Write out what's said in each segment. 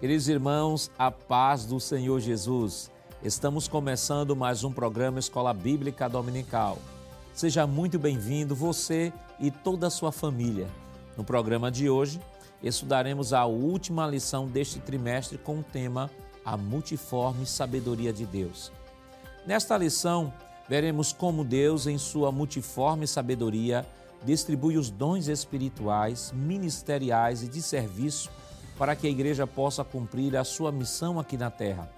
Queridos irmãos, a paz do Senhor Jesus. Estamos começando mais um programa Escola Bíblica Dominical. Seja muito bem-vindo, você e toda a sua família. No programa de hoje, estudaremos a última lição deste trimestre com o tema A Multiforme Sabedoria de Deus. Nesta lição, veremos como Deus, em sua multiforme sabedoria, distribui os dons espirituais, ministeriais e de serviço para que a igreja possa cumprir a sua missão aqui na terra.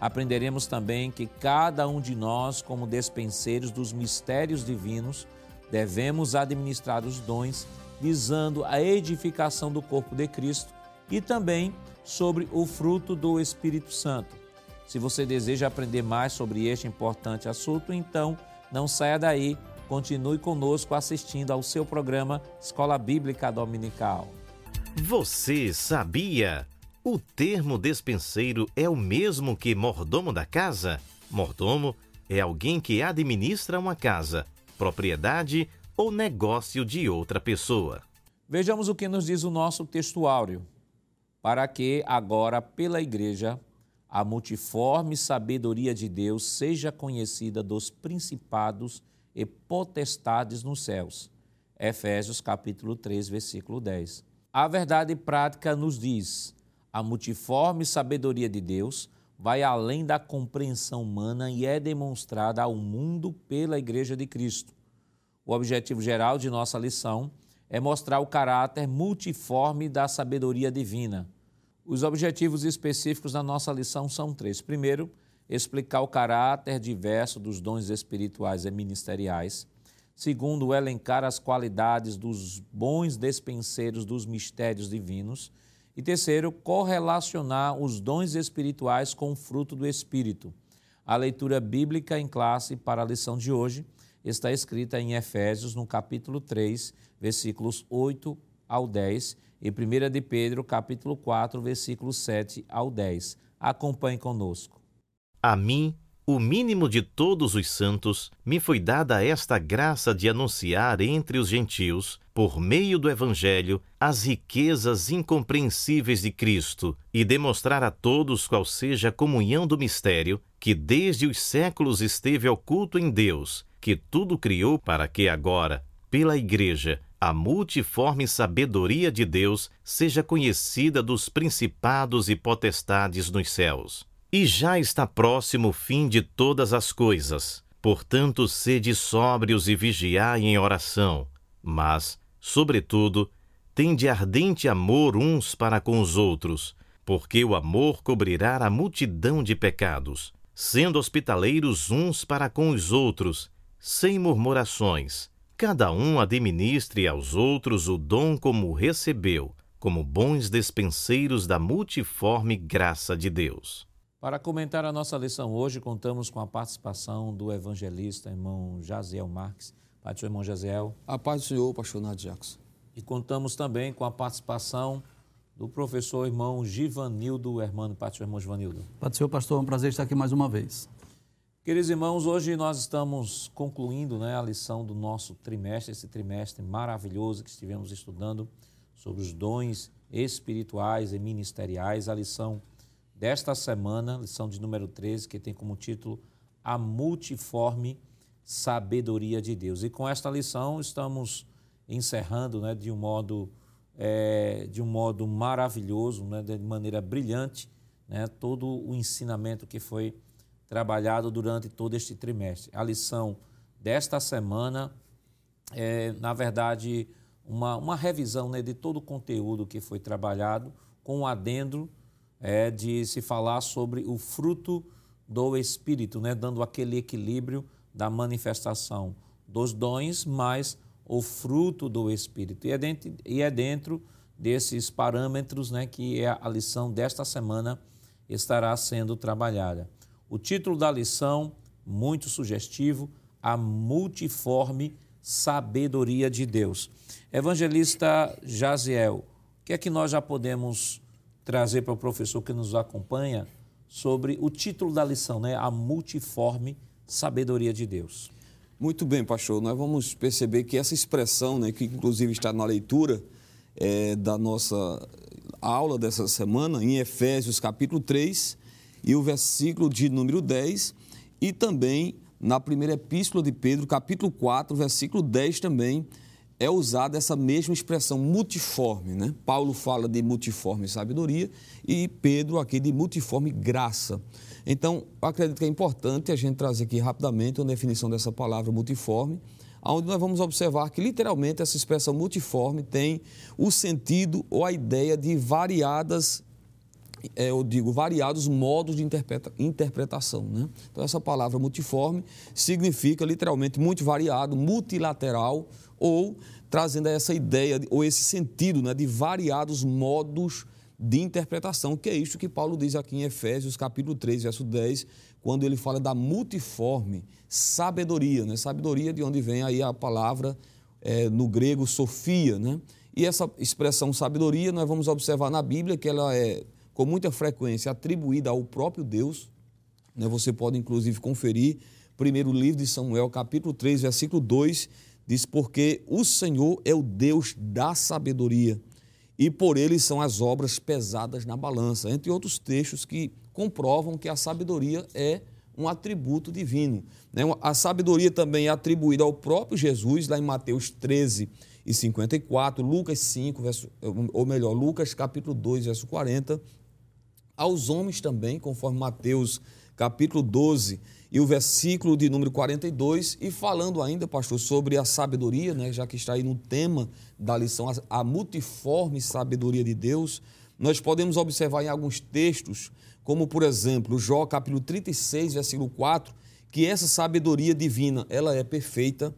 Aprenderemos também que cada um de nós, como despenseiros dos mistérios divinos, devemos administrar os dons visando a edificação do corpo de Cristo e também sobre o fruto do Espírito Santo. Se você deseja aprender mais sobre este importante assunto, então não saia daí, continue conosco assistindo ao seu programa Escola Bíblica Dominical. Você sabia? O termo despenseiro é o mesmo que mordomo da casa? Mordomo é alguém que administra uma casa, propriedade ou negócio de outra pessoa. Vejamos o que nos diz o nosso textuário. Para que agora, pela Igreja, a multiforme sabedoria de Deus seja conhecida dos principados e potestades nos céus. Efésios capítulo 3, versículo 10. A verdade prática nos diz: a multiforme sabedoria de Deus vai além da compreensão humana e é demonstrada ao mundo pela Igreja de Cristo. O objetivo geral de nossa lição é mostrar o caráter multiforme da sabedoria divina. Os objetivos específicos da nossa lição são três. Primeiro, explicar o caráter diverso dos dons espirituais e ministeriais. Segundo, elencar as qualidades dos bons despenseiros dos mistérios divinos. E terceiro, correlacionar os dons espirituais com o fruto do Espírito. A leitura bíblica em classe para a lição de hoje está escrita em Efésios, no capítulo 3, versículos 8 ao 10, e 1 de Pedro, capítulo 4, versículos 7 ao 10. Acompanhe conosco. A mim, o mínimo de todos os santos, me foi dada esta graça de anunciar entre os gentios, por meio do Evangelho, as riquezas incompreensíveis de Cristo e demonstrar a todos qual seja a comunhão do mistério que desde os séculos esteve oculto em Deus, que tudo criou para que agora, pela Igreja, a multiforme sabedoria de Deus seja conhecida dos principados e potestades nos céus e já está próximo o fim de todas as coisas. Portanto, sede sóbrios e vigiai em oração. Mas, sobretudo, tende ardente amor uns para com os outros, porque o amor cobrirá a multidão de pecados, sendo hospitaleiros uns para com os outros, sem murmurações. Cada um administre aos outros o dom como recebeu, como bons despenseiros da multiforme graça de Deus. Para comentar a nossa lição hoje, contamos com a participação do evangelista irmão Jaziel Marques. Pai do seu irmão Jaziel. A paz do Senhor, pastor Nath Jackson. E contamos também com a participação do professor irmão Givanildo Hermano. Pai do seu irmão Givanildo. Pai do Senhor, pastor, é um prazer estar aqui mais uma vez. Queridos irmãos, hoje nós estamos concluindo né, a lição do nosso trimestre, esse trimestre maravilhoso que estivemos estudando sobre os dons espirituais e ministeriais, a lição desta semana, lição de número 13, que tem como título A Multiforme Sabedoria de Deus. E com esta lição estamos encerrando né, de, um modo, é, de um modo maravilhoso, né, de maneira brilhante, né, todo o ensinamento que foi trabalhado durante todo este trimestre. A lição desta semana é, na verdade, uma, uma revisão né, de todo o conteúdo que foi trabalhado, com um adendo é de se falar sobre o fruto do Espírito, né? dando aquele equilíbrio da manifestação dos dons, mais o fruto do Espírito. E é dentro, e é dentro desses parâmetros né, que é a lição desta semana estará sendo trabalhada. O título da lição, muito sugestivo, a multiforme sabedoria de Deus. Evangelista Jaziel, o que é que nós já podemos trazer para o professor que nos acompanha sobre o título da lição, né? A multiforme sabedoria de Deus. Muito bem, pastor. Nós vamos perceber que essa expressão, né, que inclusive está na leitura é, da nossa aula dessa semana em Efésios capítulo 3 e o versículo de número 10 e também na primeira epístola de Pedro, capítulo 4, versículo 10 também, é usada essa mesma expressão multiforme, né? Paulo fala de multiforme sabedoria e Pedro aqui de multiforme graça. Então, acredito que é importante a gente trazer aqui rapidamente uma definição dessa palavra multiforme, onde nós vamos observar que literalmente essa expressão multiforme tem o sentido ou a ideia de variadas é, eu digo, variados modos de interpreta, interpretação. Né? Então, essa palavra multiforme significa literalmente muito variado, multilateral, ou trazendo essa ideia, ou esse sentido né, de variados modos de interpretação, que é isso que Paulo diz aqui em Efésios, capítulo 3, verso 10, quando ele fala da multiforme sabedoria, né? Sabedoria de onde vem aí a palavra é, no grego sofia, né? E essa expressão sabedoria nós vamos observar na Bíblia que ela é com muita frequência atribuída ao próprio Deus. Né? Você pode inclusive conferir primeiro livro de Samuel, capítulo 3, versículo 2, diz: Porque o Senhor é o Deus da sabedoria, e por ele são as obras pesadas na balança. Entre outros textos que comprovam que a sabedoria é um atributo divino. Né? A sabedoria também é atribuída ao próprio Jesus, lá em Mateus 13 e 54, Lucas 5, verso, ou melhor, Lucas capítulo 2, verso 40. Aos homens também, conforme Mateus capítulo 12 e o versículo de número 42, e falando ainda, pastor, sobre a sabedoria, né, já que está aí no tema da lição, a multiforme sabedoria de Deus, nós podemos observar em alguns textos como por exemplo, Jó capítulo 36, versículo 4, que essa sabedoria divina, ela é perfeita.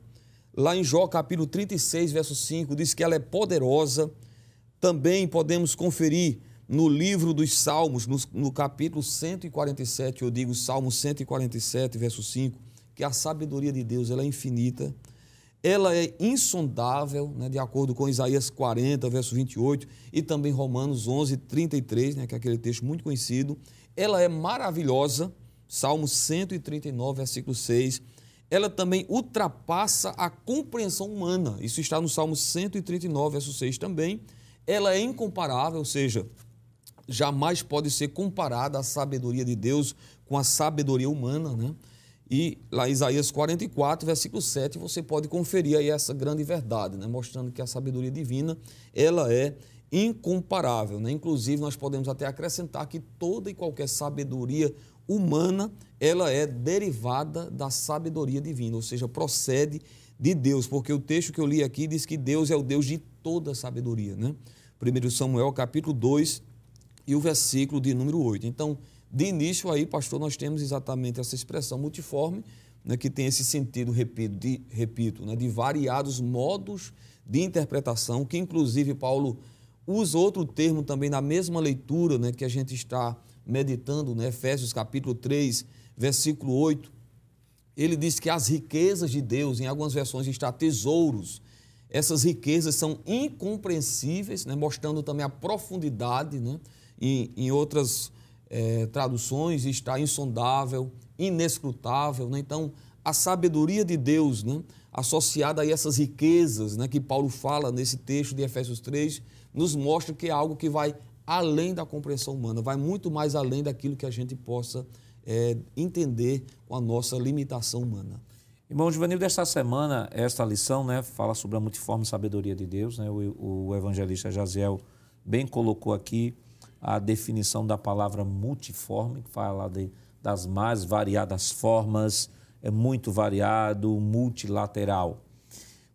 Lá em Jó capítulo 36, verso 5, diz que ela é poderosa. Também podemos conferir no livro dos Salmos, no, no capítulo 147, eu digo Salmo 147, verso 5, que a sabedoria de Deus ela é infinita ela é insondável, né, de acordo com Isaías 40, verso 28, e também Romanos 11, 33, né, que é aquele texto muito conhecido ela é maravilhosa, Salmo 139, versículo 6. Ela também ultrapassa a compreensão humana. Isso está no Salmo 139, verso 6 também. Ela é incomparável, ou seja, jamais pode ser comparada a sabedoria de Deus com a sabedoria humana, né? E lá em Isaías 44, versículo 7, você pode conferir aí essa grande verdade, né? mostrando que a sabedoria divina, ela é incomparável. Né? Inclusive, nós podemos até acrescentar que toda e qualquer sabedoria humana, ela é derivada da sabedoria divina, ou seja, procede de Deus, porque o texto que eu li aqui diz que Deus é o Deus de toda sabedoria. Né? 1 Samuel, capítulo 2, e o versículo de número 8. Então, de início aí, pastor, nós temos exatamente essa expressão multiforme, né, que tem esse sentido, repito, de, repito né, de variados modos de interpretação, que inclusive Paulo Usa outro termo também na mesma leitura né, que a gente está meditando, né, Efésios capítulo 3, versículo 8. Ele diz que as riquezas de Deus, em algumas versões está tesouros. Essas riquezas são incompreensíveis, né, mostrando também a profundidade. Né, em, em outras é, traduções está insondável, inescrutável. Né, então, a sabedoria de Deus, né, associada a essas riquezas né, que Paulo fala nesse texto de Efésios 3, nos mostra que é algo que vai além da compreensão humana, vai muito mais além daquilo que a gente possa é, entender com a nossa limitação humana. Irmão Juvenil, desta semana, esta lição né, fala sobre a multiforme sabedoria de Deus. Né? O, o evangelista Jaziel bem colocou aqui a definição da palavra multiforme, que fala de, das mais variadas formas, é muito variado, multilateral.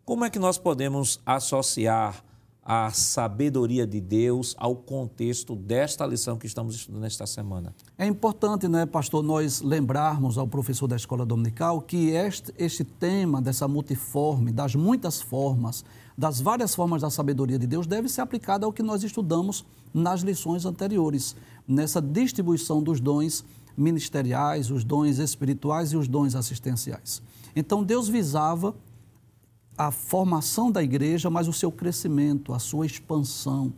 Como é que nós podemos associar a sabedoria de Deus ao contexto desta lição que estamos estudando esta semana. É importante, né, pastor, nós lembrarmos ao professor da escola dominical que este, este tema dessa multiforme, das muitas formas, das várias formas da sabedoria de Deus, deve ser aplicado ao que nós estudamos nas lições anteriores, nessa distribuição dos dons ministeriais, os dons espirituais e os dons assistenciais. Então, Deus visava a formação da igreja, mas o seu crescimento, a sua expansão.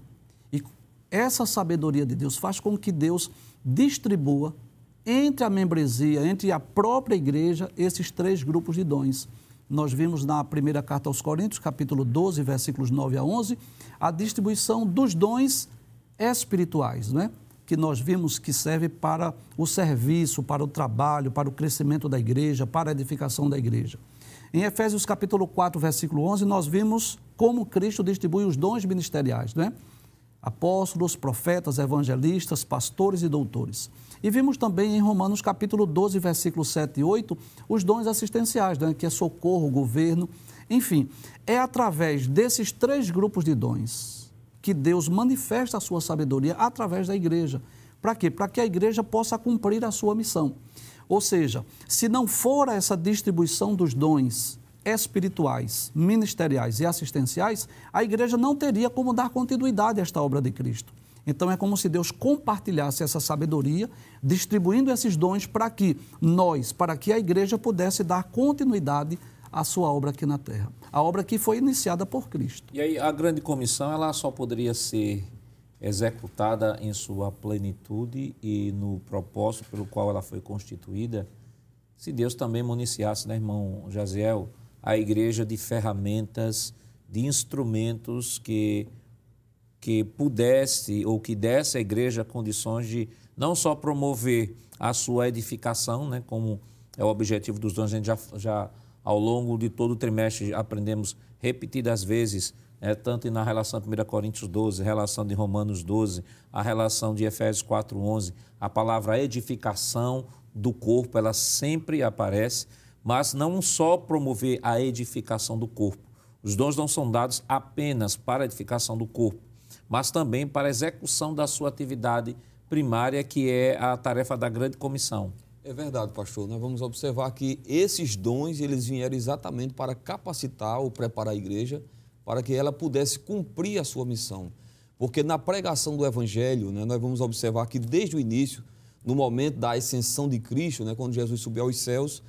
E essa sabedoria de Deus faz com que Deus distribua entre a membresia, entre a própria igreja, esses três grupos de dons. Nós vimos na primeira carta aos Coríntios, capítulo 12, versículos 9 a 11, a distribuição dos dons espirituais, não é? que nós vimos que serve para o serviço, para o trabalho, para o crescimento da igreja, para a edificação da igreja. Em Efésios capítulo 4, versículo 11, nós vimos como Cristo distribui os dons ministeriais, né? Apóstolos, profetas, evangelistas, pastores e doutores. E vimos também em Romanos capítulo 12, versículos 7 e 8, os dons assistenciais, né? que é socorro, governo, enfim. É através desses três grupos de dons, que Deus manifesta a sua sabedoria através da igreja. Para quê? Para que a igreja possa cumprir a sua missão. Ou seja, se não for essa distribuição dos dons espirituais, ministeriais e assistenciais, a igreja não teria como dar continuidade a esta obra de Cristo. Então é como se Deus compartilhasse essa sabedoria, distribuindo esses dons para que nós, para que a igreja pudesse dar continuidade à sua obra aqui na terra a obra que foi iniciada por Cristo. E aí a grande comissão ela só poderia ser executada em sua plenitude e no propósito pelo qual ela foi constituída, se Deus também municiasse, né, irmão Jaziel, a igreja de ferramentas, de instrumentos que que pudesse ou que desse à igreja condições de não só promover a sua edificação, né, como é o objetivo dos dons, a gente já, já ao longo de todo o trimestre aprendemos repetidas vezes, né, tanto na relação de 1 Coríntios 12, relação de Romanos 12, a relação de Efésios 4:11, a palavra edificação do corpo, ela sempre aparece, mas não só promover a edificação do corpo. Os dons não são dados apenas para a edificação do corpo, mas também para a execução da sua atividade primária, que é a tarefa da grande comissão. É verdade, pastor. Nós vamos observar que esses dons eles vieram exatamente para capacitar ou preparar a igreja para que ela pudesse cumprir a sua missão. Porque na pregação do Evangelho, né, nós vamos observar que desde o início, no momento da ascensão de Cristo, né, quando Jesus subiu aos céus,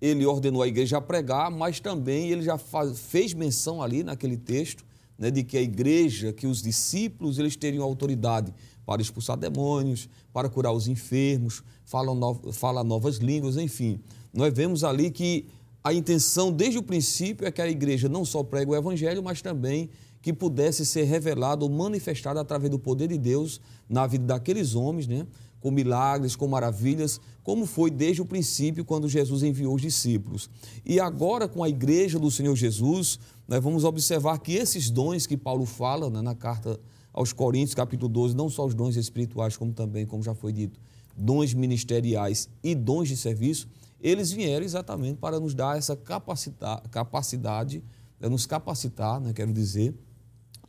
ele ordenou a igreja a pregar, mas também ele já faz, fez menção ali naquele texto né, de que a igreja, que os discípulos, eles teriam autoridade para expulsar demônios, para curar os enfermos, fala, no, fala novas línguas, enfim. Nós vemos ali que a intenção desde o princípio é que a igreja não só prega o evangelho, mas também que pudesse ser revelado ou manifestado através do poder de Deus na vida daqueles homens, né? Com milagres, com maravilhas, como foi desde o princípio quando Jesus enviou os discípulos. E agora, com a igreja do Senhor Jesus, nós vamos observar que esses dons que Paulo fala né, na carta aos Coríntios, capítulo 12, não só os dons espirituais, como também, como já foi dito, dons ministeriais e dons de serviço, eles vieram exatamente para nos dar essa capacidade, né, nos capacitar, né, quero dizer,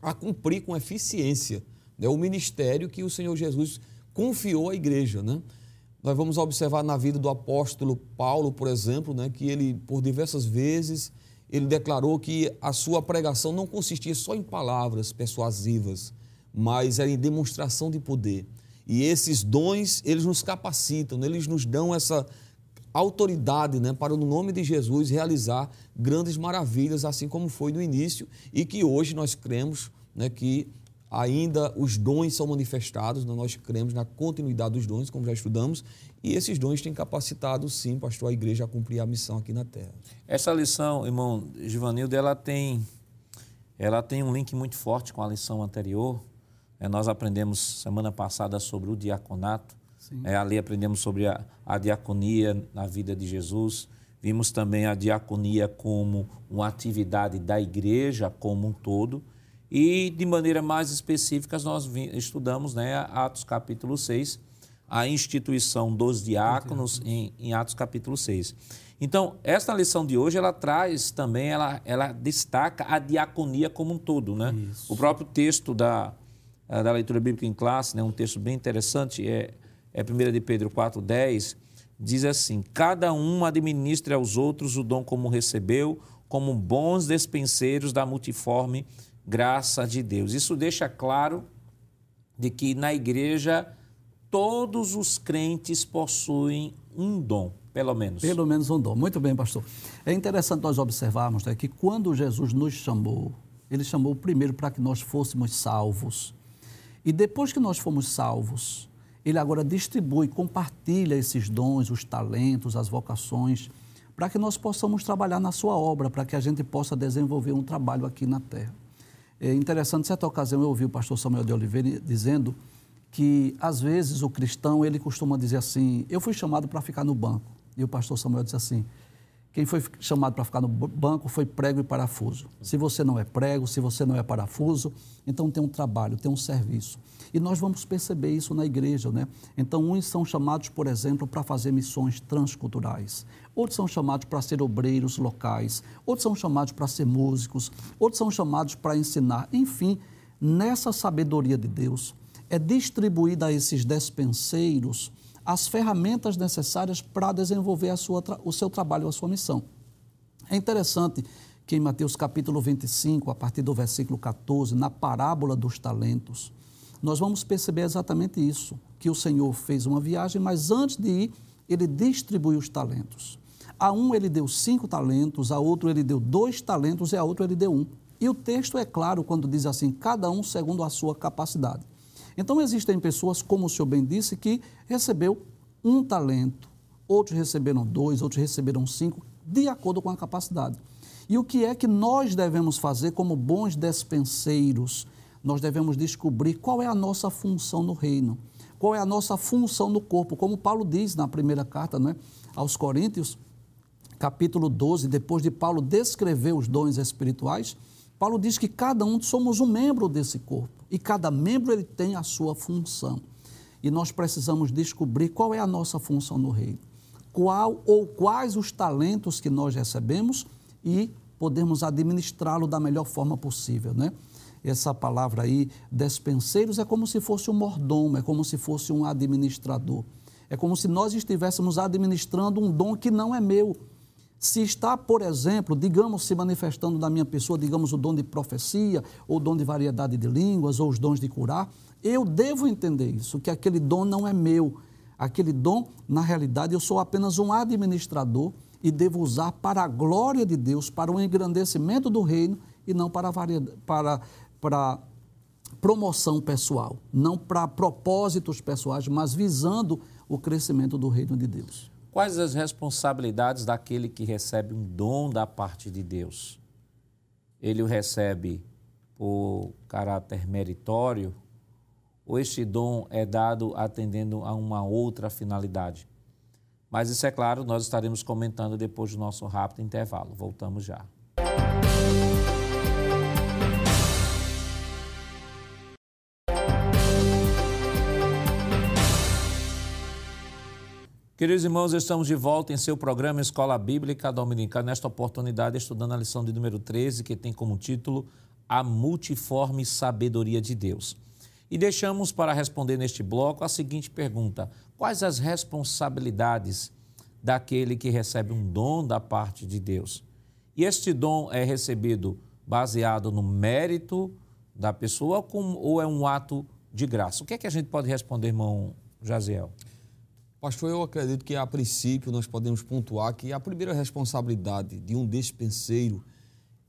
a cumprir com eficiência né, o ministério que o Senhor Jesus confiou à igreja. Né? Nós vamos observar na vida do apóstolo Paulo, por exemplo, né, que ele, por diversas vezes, ele declarou que a sua pregação não consistia só em palavras persuasivas, mas é em demonstração de poder. E esses dons, eles nos capacitam, eles nos dão essa autoridade né, para, no nome de Jesus, realizar grandes maravilhas, assim como foi no início, e que hoje nós cremos né, que ainda os dons são manifestados, né, nós cremos na continuidade dos dons, como já estudamos, e esses dons têm capacitado, sim, pastor, a igreja a cumprir a missão aqui na terra. Essa lição, irmão Givanildo, ela tem, ela tem um link muito forte com a lição anterior, é, nós aprendemos semana passada sobre o diaconato. É, ali aprendemos sobre a, a diaconia na vida de Jesus. Vimos também a diaconia como uma atividade da igreja como um todo. E, de maneira mais específica, nós estudamos né, Atos capítulo 6, a instituição dos diáconos em, em, Atos capítulo 6. Então, esta lição de hoje, ela traz também, ela, ela destaca a diaconia como um todo. Né? O próprio texto da, eh, da leitura bíblica em classe, né, um texto bem interessante, é, é 1 de Pedro 4,10, diz assim: Cada um administre aos outros o dom como recebeu, como bons despenseiros da multiforme graça de Deus. Isso deixa claro de que na igreja todos os crentes possuem um dom, pelo menos. Pelo menos um dom. Muito bem, pastor. É interessante nós observarmos né, que quando Jesus nos chamou, ele chamou primeiro para que nós fôssemos salvos. E depois que nós fomos salvos, ele agora distribui, compartilha esses dons, os talentos, as vocações, para que nós possamos trabalhar na sua obra, para que a gente possa desenvolver um trabalho aqui na terra. É interessante, certa ocasião eu ouvi o pastor Samuel de Oliveira dizendo que, às vezes, o cristão, ele costuma dizer assim, eu fui chamado para ficar no banco. E o pastor Samuel disse assim, quem foi chamado para ficar no banco foi prego e parafuso. Se você não é prego, se você não é parafuso, então tem um trabalho, tem um serviço. E nós vamos perceber isso na igreja, né? Então, uns são chamados, por exemplo, para fazer missões transculturais. Outros são chamados para ser obreiros locais. Outros são chamados para ser músicos. Outros são chamados para ensinar. Enfim, nessa sabedoria de Deus, é distribuída a esses despenseiros as ferramentas necessárias para desenvolver a sua, o seu trabalho, a sua missão. É interessante que em Mateus capítulo 25, a partir do versículo 14, na parábola dos talentos, nós vamos perceber exatamente isso, que o Senhor fez uma viagem, mas antes de ir, ele distribuiu os talentos. A um ele deu cinco talentos, a outro ele deu dois talentos e a outro ele deu um. E o texto é claro quando diz assim, cada um segundo a sua capacidade. Então, existem pessoas, como o senhor bem disse, que recebeu um talento, outros receberam dois, outros receberam cinco, de acordo com a capacidade. E o que é que nós devemos fazer como bons despenseiros? Nós devemos descobrir qual é a nossa função no reino, qual é a nossa função no corpo, como Paulo diz na primeira carta né, aos Coríntios, capítulo 12, depois de Paulo descrever os dons espirituais, Paulo diz que cada um somos um membro desse corpo e cada membro ele tem a sua função. E nós precisamos descobrir qual é a nossa função no reino. Qual ou quais os talentos que nós recebemos e podemos administrá-lo da melhor forma possível, né? Essa palavra aí, despenseiros, é como se fosse um mordomo, é como se fosse um administrador. É como se nós estivéssemos administrando um dom que não é meu, se está, por exemplo, digamos, se manifestando na minha pessoa, digamos, o dom de profecia, ou o dom de variedade de línguas, ou os dons de curar, eu devo entender isso, que aquele dom não é meu. Aquele dom, na realidade, eu sou apenas um administrador e devo usar para a glória de Deus, para o engrandecimento do reino e não para, para, para promoção pessoal, não para propósitos pessoais, mas visando o crescimento do reino de Deus. Quais as responsabilidades daquele que recebe um dom da parte de Deus? Ele o recebe por caráter meritório ou este dom é dado atendendo a uma outra finalidade? Mas isso é claro, nós estaremos comentando depois do nosso rápido intervalo. Voltamos já. Queridos irmãos, estamos de volta em seu programa Escola Bíblica Dominical, nesta oportunidade estudando a lição de número 13, que tem como título A Multiforme Sabedoria de Deus. E deixamos para responder neste bloco a seguinte pergunta: Quais as responsabilidades daquele que recebe um dom da parte de Deus? E este dom é recebido baseado no mérito da pessoa ou é um ato de graça? O que é que a gente pode responder, irmão Jaziel? Pastor, eu acredito que a princípio nós podemos pontuar que a primeira responsabilidade de um despenseiro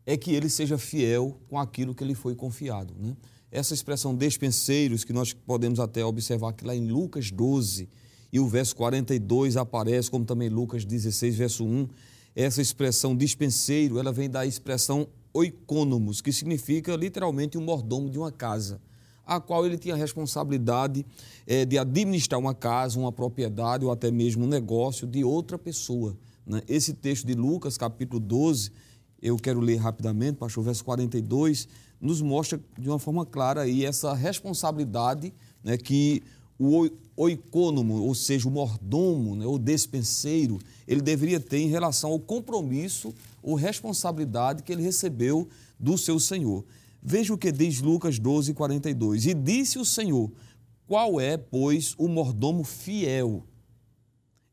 é que ele seja fiel com aquilo que lhe foi confiado. Né? Essa expressão despenseiros, que nós podemos até observar que lá em Lucas 12 e o verso 42 aparece, como também Lucas 16, verso 1, essa expressão dispenseiro, ela vem da expressão oicônomos, que significa literalmente um mordomo de uma casa a qual ele tinha a responsabilidade é, de administrar uma casa, uma propriedade ou até mesmo um negócio de outra pessoa. Né? Esse texto de Lucas, capítulo 12, eu quero ler rapidamente, pastor, verso 42, nos mostra de uma forma clara aí essa responsabilidade né, que o oicônomo, ou seja, o mordomo, né, o despenseiro, ele deveria ter em relação ao compromisso ou responsabilidade que ele recebeu do seu Senhor. Veja o que diz Lucas 12, 42. E disse o Senhor: Qual é, pois, o mordomo fiel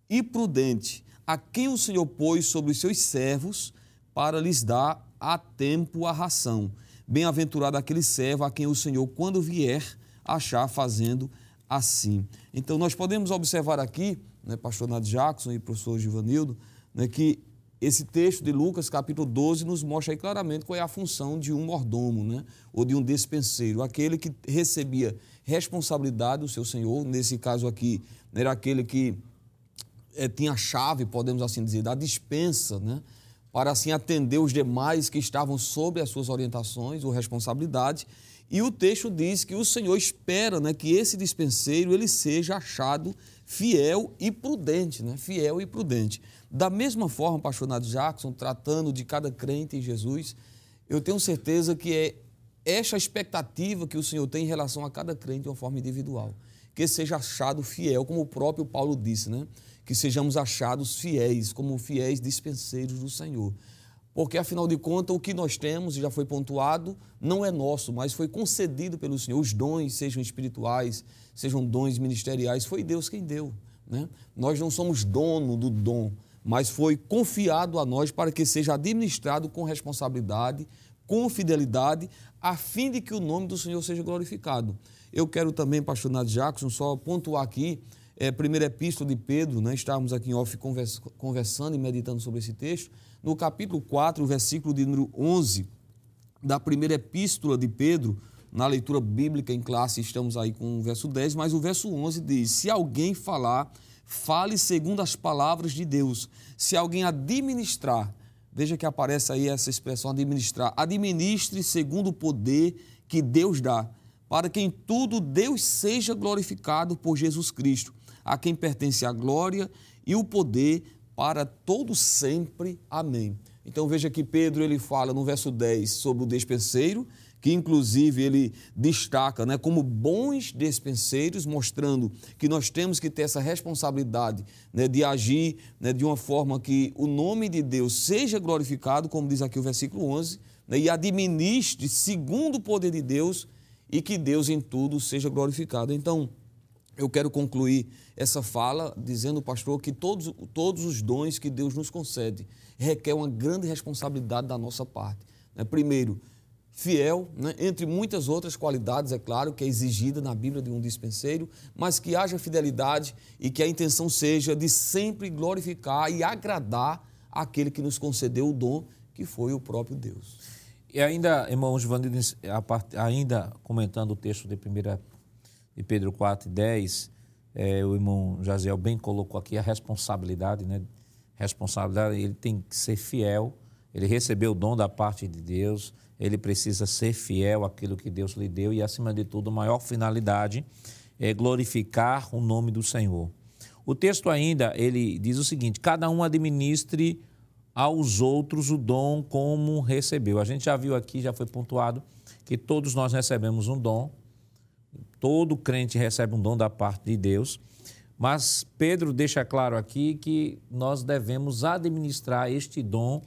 e prudente, a quem o Senhor pôs sobre os seus servos para lhes dar a tempo a ração? Bem-aventurado aquele servo a quem o Senhor, quando vier, achar fazendo assim. Então, nós podemos observar aqui, né, pastor Nath Jackson e professor Givanildo, né, que esse texto de Lucas, capítulo 12, nos mostra aí claramente qual é a função de um mordomo, né? ou de um despenseiro, aquele que recebia responsabilidade do seu senhor, nesse caso aqui, era aquele que é, tinha a chave, podemos assim dizer, da dispensa, né? para assim atender os demais que estavam sob as suas orientações ou responsabilidades. E o texto diz que o Senhor espera né, que esse dispenseiro ele seja achado fiel e prudente, né? fiel e prudente. Da mesma forma, pastor Jackson, tratando de cada crente em Jesus, eu tenho certeza que é esta expectativa que o Senhor tem em relação a cada crente de uma forma individual. Que seja achado fiel, como o próprio Paulo disse, né? Que sejamos achados fiéis, como fiéis dispenseiros do Senhor. Porque, afinal de contas, o que nós temos, já foi pontuado, não é nosso, mas foi concedido pelo Senhor. Os dons, sejam espirituais, sejam dons ministeriais, foi Deus quem deu. Né? Nós não somos dono do dom, mas foi confiado a nós para que seja administrado com responsabilidade, com fidelidade, a fim de que o nome do Senhor seja glorificado. Eu quero também, pastor Nath Jackson, só pontuar aqui, é, primeira epístola de Pedro, né? estávamos aqui em off conversando e meditando sobre esse texto, no capítulo 4, versículo de número 11, da primeira epístola de Pedro, na leitura bíblica em classe, estamos aí com o verso 10, mas o verso 11 diz: Se alguém falar, fale segundo as palavras de Deus. Se alguém administrar, veja que aparece aí essa expressão administrar, administre segundo o poder que Deus dá, para que em tudo Deus seja glorificado por Jesus Cristo, a quem pertence a glória e o poder para todo sempre. Amém. Então veja que Pedro ele fala no verso 10 sobre o despenseiro, que inclusive ele destaca né, como bons despenseiros, mostrando que nós temos que ter essa responsabilidade né, de agir né, de uma forma que o nome de Deus seja glorificado, como diz aqui o versículo 11, né, e administre segundo o poder de Deus e que Deus em tudo seja glorificado. Então, eu quero concluir essa fala dizendo, pastor, que todos, todos os dons que Deus nos concede requer uma grande responsabilidade da nossa parte. Né? Primeiro, fiel, né? entre muitas outras qualidades, é claro, que é exigida na Bíblia de um dispenseiro, mas que haja fidelidade e que a intenção seja de sempre glorificar e agradar aquele que nos concedeu o dom, que foi o próprio Deus. E ainda, irmão Giovanni, ainda comentando o texto de, primeira, de Pedro 4 e 10, é, o irmão Jaziel bem colocou aqui a responsabilidade, né? Responsabilidade, ele tem que ser fiel, ele recebeu o dom da parte de Deus, ele precisa ser fiel àquilo que Deus lhe deu e, acima de tudo, a maior finalidade é glorificar o nome do Senhor. O texto ainda, ele diz o seguinte, cada um administre aos outros o dom como recebeu. A gente já viu aqui, já foi pontuado, que todos nós recebemos um dom, todo crente recebe um dom da parte de Deus, mas Pedro deixa claro aqui que nós devemos administrar este dom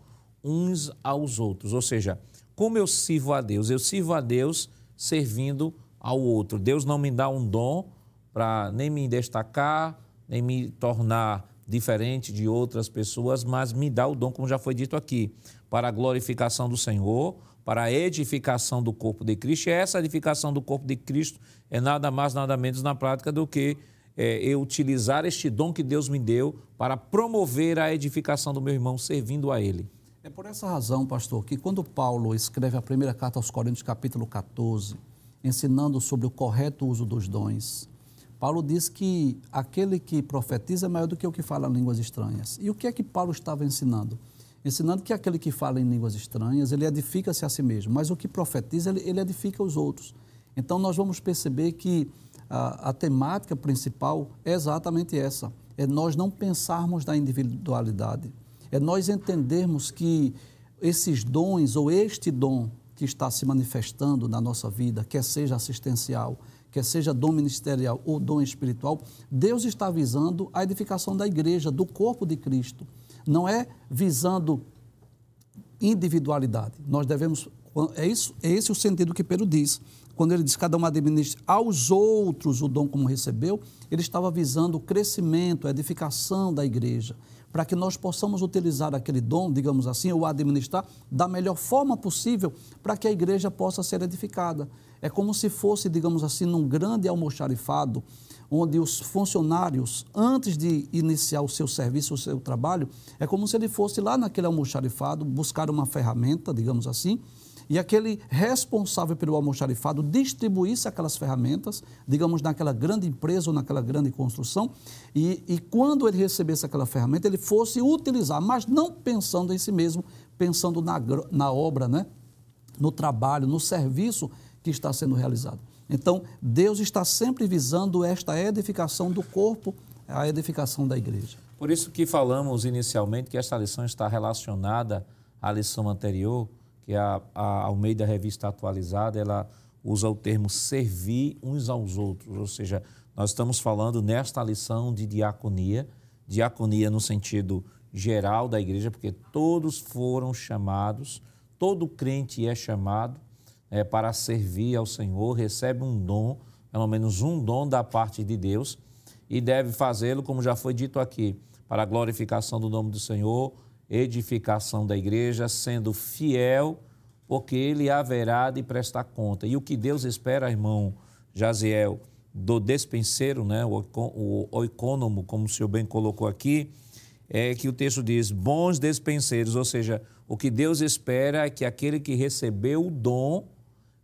uns aos outros, ou seja, como eu sirvo a Deus? Eu sirvo a Deus servindo ao outro. Deus não me dá um dom para nem me destacar, nem me tornar diferente de outras pessoas, mas me dá o dom, como já foi dito aqui, para a glorificação do Senhor, para a edificação do corpo de Cristo. E essa edificação do corpo de Cristo é nada mais, nada menos na prática do que é, eu utilizar este dom que Deus me deu para promover a edificação do meu irmão, servindo a Ele. É por essa razão, pastor, que quando Paulo escreve a primeira carta aos Coríntios, capítulo 14, ensinando sobre o correto uso dos dons, Paulo diz que aquele que profetiza é maior do que o que fala línguas estranhas. E o que é que Paulo estava ensinando? Ensinando que aquele que fala em línguas estranhas, ele edifica-se a si mesmo, mas o que profetiza, ele, ele edifica os outros. Então, nós vamos perceber que a, a temática principal é exatamente essa: é nós não pensarmos na individualidade é nós entendermos que esses dons ou este dom que está se manifestando na nossa vida, quer seja assistencial, quer seja dom ministerial ou dom espiritual, Deus está visando a edificação da igreja, do corpo de Cristo. Não é visando individualidade. Nós devemos. É, isso, é esse o sentido que Pedro diz. Quando ele diz cada um administra aos outros o dom como recebeu, ele estava visando o crescimento, a edificação da igreja para que nós possamos utilizar aquele dom, digamos assim, ou administrar da melhor forma possível para que a igreja possa ser edificada. É como se fosse, digamos assim, num grande almoxarifado, onde os funcionários, antes de iniciar o seu serviço, o seu trabalho, é como se ele fosse lá naquele almoxarifado buscar uma ferramenta, digamos assim, e aquele responsável pelo almoxarifado distribuísse aquelas ferramentas, digamos, naquela grande empresa ou naquela grande construção, e, e quando ele recebesse aquela ferramenta, ele fosse utilizar, mas não pensando em si mesmo, pensando na, na obra, né? no trabalho, no serviço que está sendo realizado. Então, Deus está sempre visando esta edificação do corpo, a edificação da igreja. Por isso que falamos inicialmente que esta lição está relacionada à lição anterior, que a, a Almeida Revista Atualizada, ela usa o termo servir uns aos outros, ou seja, nós estamos falando nesta lição de diaconia, diaconia no sentido geral da igreja, porque todos foram chamados, todo crente é chamado é, para servir ao Senhor, recebe um dom, pelo menos um dom da parte de Deus, e deve fazê-lo, como já foi dito aqui, para a glorificação do nome do Senhor, edificação da igreja, sendo fiel, porque ele haverá de prestar conta. E o que Deus espera, irmão Jaziel, do despenseiro, né, o, o, o econômico, como o senhor bem colocou aqui, é que o texto diz bons despenseiros, ou seja, o que Deus espera é que aquele que recebeu o dom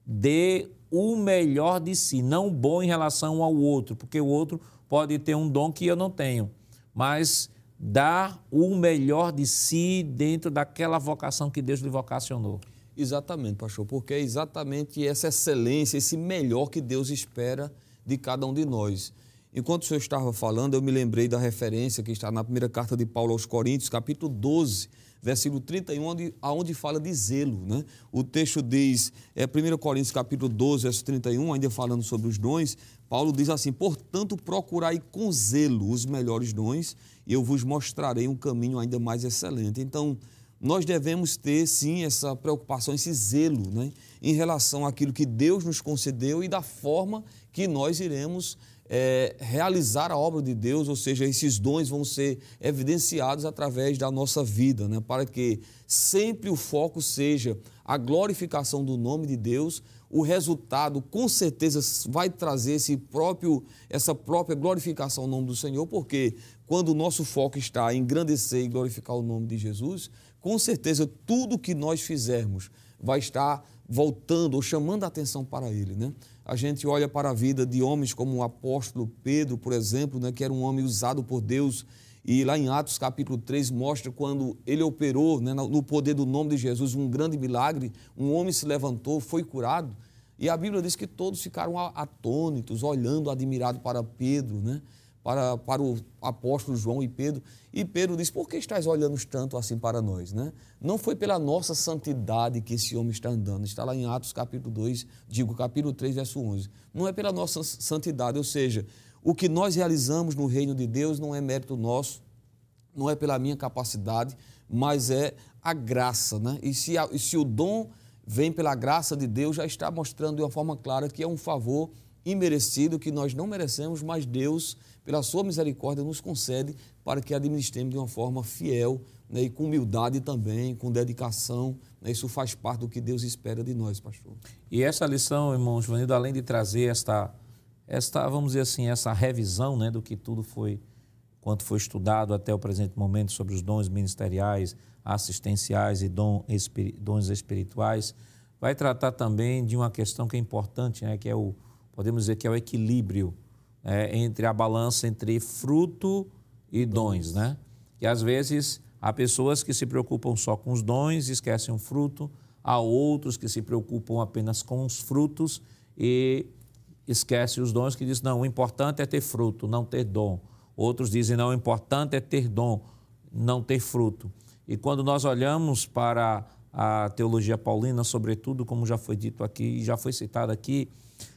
dê o melhor de si, não bom em relação ao outro, porque o outro pode ter um dom que eu não tenho, mas dar o melhor de si dentro daquela vocação que Deus lhe vocacionou. Exatamente, pastor, porque é exatamente essa excelência, esse melhor que Deus espera de cada um de nós. Enquanto o senhor estava falando, eu me lembrei da referência que está na primeira carta de Paulo aos Coríntios, capítulo 12, versículo 31, onde, onde fala de zelo. Né? O texto diz, é 1 Coríntios capítulo 12, verso 31, ainda falando sobre os dons, Paulo diz assim, portanto procurai com zelo os melhores dons e eu vos mostrarei um caminho ainda mais excelente. Então, nós devemos ter sim essa preocupação, esse zelo né, em relação àquilo que Deus nos concedeu e da forma que nós iremos é, realizar a obra de Deus, ou seja, esses dons vão ser evidenciados através da nossa vida, né? para que sempre o foco seja a glorificação do nome de Deus. O resultado, com certeza, vai trazer esse próprio, essa própria glorificação ao nome do Senhor, porque quando o nosso foco está em engrandecer e glorificar o nome de Jesus, com certeza tudo que nós fizermos vai estar voltando ou chamando a atenção para Ele, né? A gente olha para a vida de homens como o apóstolo Pedro, por exemplo, né, que era um homem usado por Deus. E lá em Atos capítulo 3 mostra quando ele operou né, no poder do nome de Jesus um grande milagre, um homem se levantou, foi curado. E a Bíblia diz que todos ficaram atônitos, olhando admirado para Pedro, né? Para, para o apóstolo João e Pedro. E Pedro diz: Por que estás olhando tanto assim para nós? Né? Não foi pela nossa santidade que esse homem está andando. Está lá em Atos capítulo 2, digo capítulo 3, verso 11. Não é pela nossa santidade, ou seja, o que nós realizamos no reino de Deus não é mérito nosso, não é pela minha capacidade, mas é a graça. Né? E, se, a, e se o dom vem pela graça de Deus, já está mostrando de uma forma clara que é um favor imerecido que nós não merecemos, mas Deus, pela sua misericórdia, nos concede para que administremos de uma forma fiel né, e com humildade também, com dedicação. Né, isso faz parte do que Deus espera de nós, pastor. E essa lição, irmão Joanildo, além de trazer esta, esta, vamos dizer assim, essa revisão né, do que tudo foi, quanto foi estudado até o presente momento sobre os dons ministeriais, assistenciais e dons espirituais, vai tratar também de uma questão que é importante, né, que é o podemos dizer que é o equilíbrio é, entre a balança entre fruto e dons, né? E às vezes há pessoas que se preocupam só com os dons e esquecem o fruto, há outros que se preocupam apenas com os frutos e esquecem os dons, que dizem, não, o importante é ter fruto, não ter dom. Outros dizem, não, o importante é ter dom, não ter fruto. E quando nós olhamos para a teologia paulina, sobretudo, como já foi dito aqui e já foi citado aqui,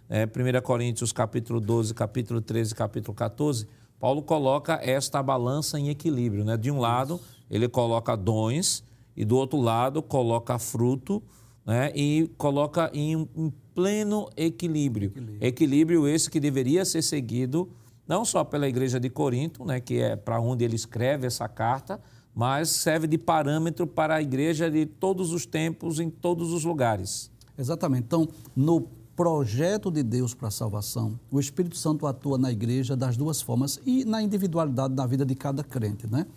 é, 1 Coríntios capítulo 12, capítulo 13, capítulo 14, Paulo coloca esta balança em equilíbrio. Né? De um lado, ele coloca dons, e do outro lado, coloca fruto, né? e coloca em, em pleno equilíbrio. equilíbrio. Equilíbrio esse que deveria ser seguido não só pela igreja de Corinto, né? que é para onde ele escreve essa carta, mas serve de parâmetro para a igreja de todos os tempos, em todos os lugares. Exatamente. Então, no projeto de Deus para a salvação, o Espírito Santo atua na igreja das duas formas e na individualidade da vida de cada crente, né?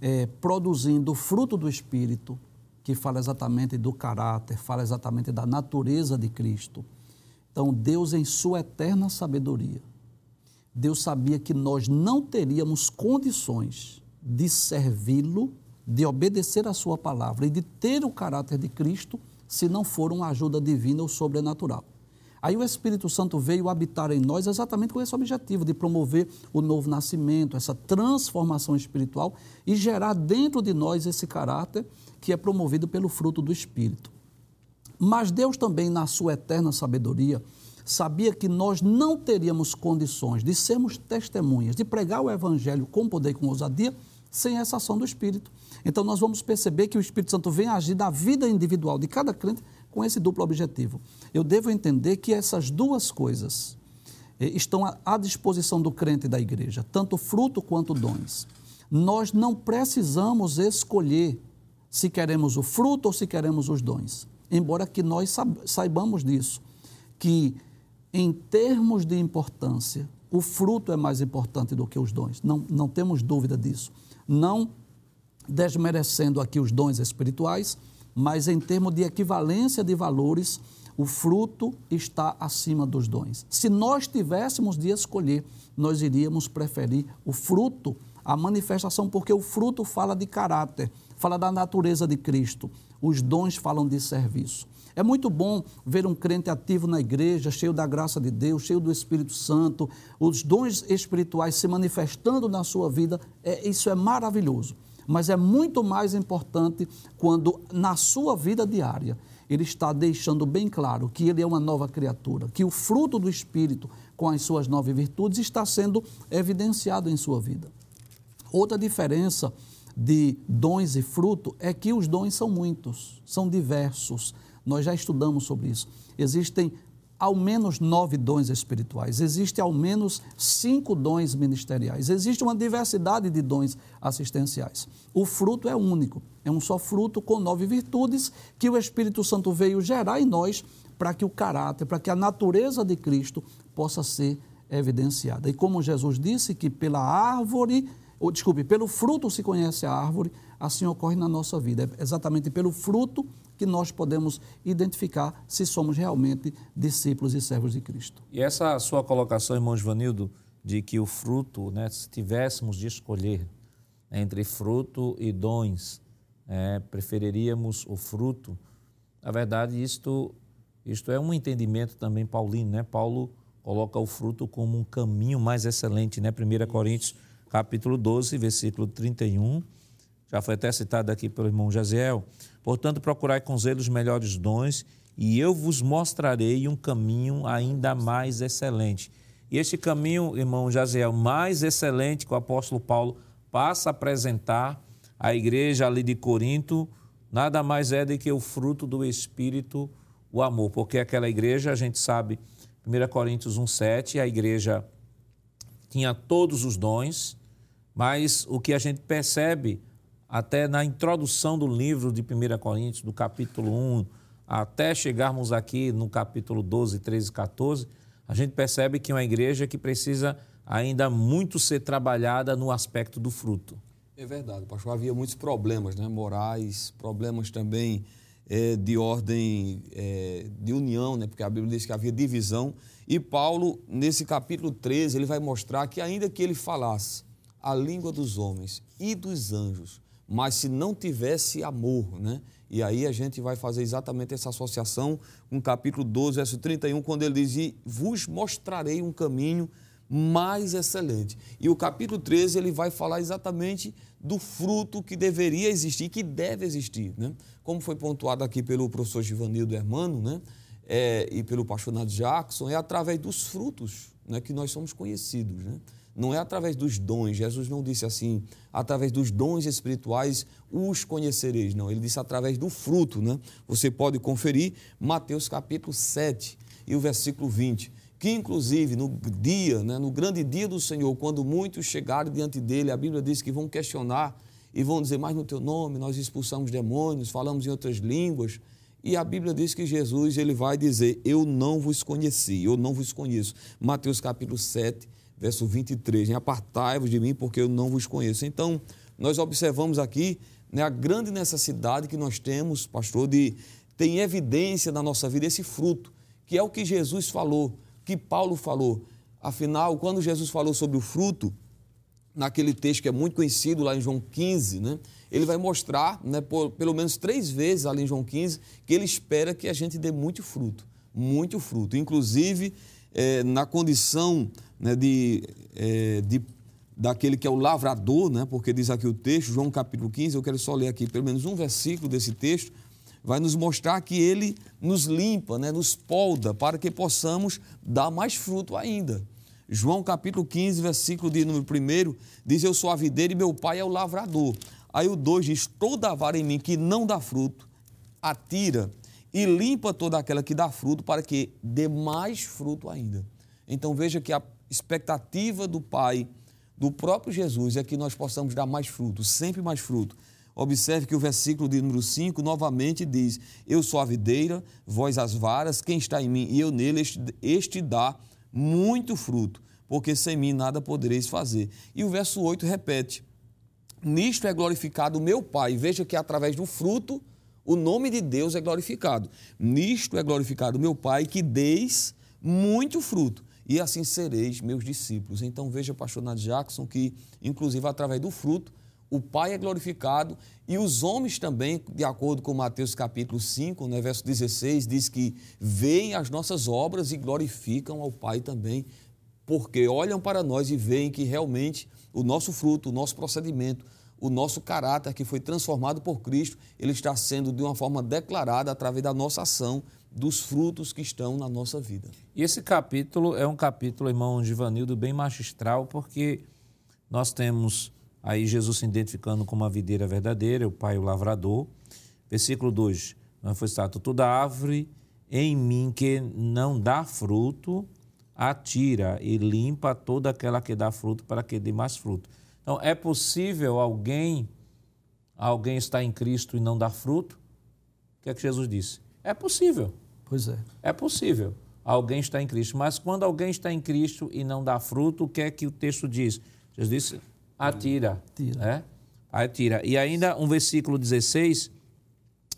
É, produzindo o fruto do Espírito, que fala exatamente do caráter, fala exatamente da natureza de Cristo. Então, Deus, em sua eterna sabedoria, Deus sabia que nós não teríamos condições de servi-lo, de obedecer a sua palavra e de ter o caráter de Cristo se não for uma ajuda divina ou sobrenatural. Aí o Espírito Santo veio habitar em nós exatamente com esse objetivo de promover o novo nascimento, essa transformação espiritual e gerar dentro de nós esse caráter que é promovido pelo fruto do Espírito. Mas Deus também, na sua eterna sabedoria, sabia que nós não teríamos condições de sermos testemunhas, de pregar o Evangelho com poder e com ousadia, sem essa ação do Espírito. Então nós vamos perceber que o Espírito Santo vem agir na vida individual de cada crente com esse duplo objetivo. Eu devo entender que essas duas coisas eh, estão à disposição do crente e da igreja, tanto fruto quanto dons. Nós não precisamos escolher se queremos o fruto ou se queremos os dons, embora que nós saibamos disso, que em termos de importância, o fruto é mais importante do que os dons, não, não temos dúvida disso. Não desmerecendo aqui os dons espirituais, mas em termos de equivalência de valores, o fruto está acima dos dons. Se nós tivéssemos de escolher, nós iríamos preferir o fruto, a manifestação, porque o fruto fala de caráter, fala da natureza de Cristo. Os dons falam de serviço. É muito bom ver um crente ativo na igreja, cheio da graça de Deus, cheio do Espírito Santo, os dons espirituais se manifestando na sua vida. É, isso é maravilhoso mas é muito mais importante quando na sua vida diária ele está deixando bem claro que ele é uma nova criatura, que o fruto do Espírito, com as suas nove virtudes, está sendo evidenciado em sua vida. Outra diferença de dons e fruto é que os dons são muitos, são diversos. Nós já estudamos sobre isso. Existem ao menos nove dons espirituais, existe ao menos cinco dons ministeriais, existe uma diversidade de dons assistenciais. O fruto é único, é um só fruto com nove virtudes que o Espírito Santo veio gerar em nós para que o caráter, para que a natureza de Cristo possa ser evidenciada. E como Jesus disse que pela árvore, ou desculpe, pelo fruto se conhece a árvore, assim ocorre na nossa vida. É exatamente pelo fruto que nós podemos identificar se somos realmente discípulos e servos de Cristo. E essa sua colocação, irmão Givanildo, de que o fruto, né, se tivéssemos de escolher entre fruto e dons, é, preferiríamos o fruto. Na verdade, isto, isto é um entendimento também paulino, né? Paulo coloca o fruto como um caminho mais excelente, né? 1 Coríntios capítulo 12, versículo 31, já foi até citado aqui pelo irmão Jaziel. Portanto, procurai com zelo os melhores dons, e eu vos mostrarei um caminho ainda mais excelente. E este caminho, irmão Jaziel, mais excelente que o apóstolo Paulo passa a apresentar à igreja ali de Corinto, nada mais é do que o fruto do Espírito, o amor. Porque aquela igreja, a gente sabe, 1 Coríntios 1,7, a igreja tinha todos os dons, mas o que a gente percebe até na introdução do livro de 1 Coríntios, do capítulo 1, até chegarmos aqui no capítulo 12, 13 e 14, a gente percebe que é uma igreja que precisa ainda muito ser trabalhada no aspecto do fruto. É verdade, pastor. Havia muitos problemas né, morais, problemas também é, de ordem é, de união, né, porque a Bíblia diz que havia divisão. E Paulo, nesse capítulo 13, ele vai mostrar que, ainda que ele falasse a língua dos homens e dos anjos, mas se não tivesse amor, né? E aí a gente vai fazer exatamente essa associação com o capítulo 12, verso 31, quando ele diz: e vos mostrarei um caminho mais excelente. E o capítulo 13 ele vai falar exatamente do fruto que deveria existir, que deve existir, né? Como foi pontuado aqui pelo professor Givanildo Hermano, né? É, e pelo pastor Nath Jackson, é através dos frutos né, que nós somos conhecidos, né? Não é através dos dons. Jesus não disse assim, através dos dons espirituais os conhecereis. Não, ele disse através do fruto. Né? Você pode conferir Mateus capítulo 7 e o versículo 20. Que inclusive no dia, né, no grande dia do Senhor, quando muitos chegarem diante dele, a Bíblia diz que vão questionar e vão dizer, mas no teu nome nós expulsamos demônios, falamos em outras línguas. E a Bíblia diz que Jesus ele vai dizer: Eu não vos conheci, eu não vos conheço. Mateus capítulo 7, verso 23, né? apartai-vos de mim porque eu não vos conheço. Então, nós observamos aqui né, a grande necessidade que nós temos, pastor, de ter em evidência na nossa vida esse fruto, que é o que Jesus falou, que Paulo falou. Afinal, quando Jesus falou sobre o fruto, naquele texto que é muito conhecido lá em João 15, né? ele vai mostrar, né, por, pelo menos três vezes ali em João 15, que ele espera que a gente dê muito fruto, muito fruto. Inclusive, é, na condição né, de, é, de, daquele que é o lavrador, né, porque diz aqui o texto, João capítulo 15, eu quero só ler aqui pelo menos um versículo desse texto, vai nos mostrar que ele nos limpa, né, nos polda, para que possamos dar mais fruto ainda. João capítulo 15, versículo de número 1, diz: Eu sou a videira e meu pai é o lavrador. Aí o 2 diz: Toda vara em mim que não dá fruto, atira e limpa toda aquela que dá fruto, para que dê mais fruto ainda. Então veja que a expectativa do Pai, do próprio Jesus, é que nós possamos dar mais fruto, sempre mais fruto. Observe que o versículo de número 5 novamente diz: Eu sou a videira, vós as varas, quem está em mim e eu nele, este, este dá muito fruto, porque sem mim nada podereis fazer. E o verso 8 repete: Nisto é glorificado o meu Pai. Veja que através do fruto o nome de Deus é glorificado. Nisto é glorificado meu Pai, que deis muito fruto, e assim sereis meus discípulos. Então veja, pastor Nath Jackson, que inclusive através do fruto o Pai é glorificado e os homens também, de acordo com Mateus capítulo 5, né, verso 16, diz que veem as nossas obras e glorificam ao Pai também, porque olham para nós e veem que realmente o nosso fruto, o nosso procedimento, o nosso caráter que foi transformado por Cristo, ele está sendo de uma forma declarada através da nossa ação, dos frutos que estão na nossa vida. E esse capítulo é um capítulo, irmão Givanildo, bem magistral, porque nós temos Aí Jesus se identificando como a videira verdadeira, o Pai o lavrador. Versículo 2, não foi citado, toda árvore em mim que não dá fruto, atira e limpa toda aquela que dá fruto para que dê mais fruto. Então, é possível alguém alguém estar em Cristo e não dar fruto? O que é que Jesus disse? É possível. Pois é. É possível. Alguém está em Cristo. Mas quando alguém está em Cristo e não dá fruto, o que é que o texto diz? Jesus disse: atira. Tira. Né? Atira. E ainda um versículo 16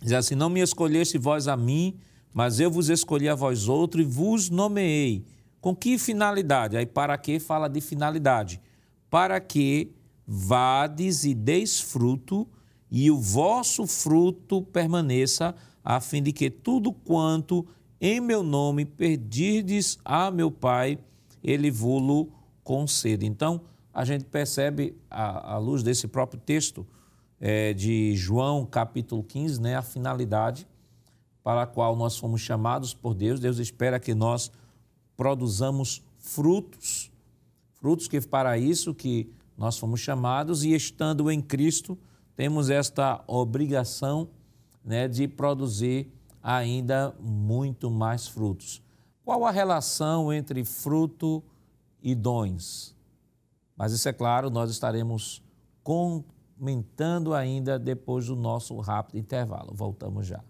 diz assim: Não me escolheste vós a mim, mas eu vos escolhi a vós outro e vos nomeei. Com que finalidade? Aí para que fala de finalidade? Para que vades e deis fruto e o vosso fruto permaneça, a fim de que tudo quanto em meu nome pedirdes a meu Pai, ele vô-lo conceda. Então, a gente percebe, à, à luz desse próprio texto é, de João, capítulo 15, né, a finalidade para a qual nós fomos chamados por Deus. Deus espera que nós produzamos frutos, frutos que para isso que nós fomos chamados e estando em Cristo, temos esta obrigação né, de produzir ainda muito mais frutos. Qual a relação entre fruto e dons? Mas isso é claro, nós estaremos comentando ainda depois do nosso rápido intervalo. Voltamos já.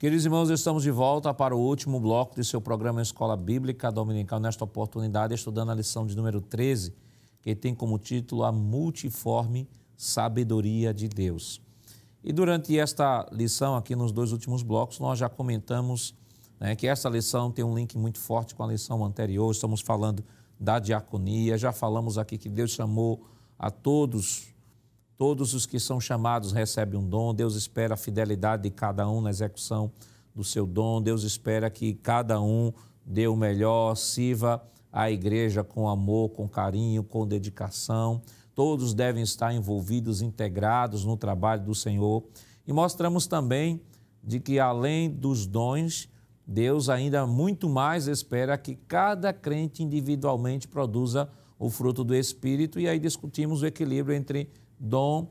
Queridos irmãos, estamos de volta para o último bloco de seu programa Escola Bíblica Dominical, nesta oportunidade, estudando a lição de número 13, que tem como título A Multiforme Sabedoria de Deus. E durante esta lição, aqui nos dois últimos blocos, nós já comentamos né, que essa lição tem um link muito forte com a lição anterior. Estamos falando da diaconia, já falamos aqui que Deus chamou a todos, todos os que são chamados recebem um dom. Deus espera a fidelidade de cada um na execução do seu dom. Deus espera que cada um dê o melhor, sirva a igreja com amor, com carinho, com dedicação todos devem estar envolvidos, integrados no trabalho do Senhor. E mostramos também de que além dos dons, Deus ainda muito mais espera que cada crente individualmente produza o fruto do Espírito, e aí discutimos o equilíbrio entre dom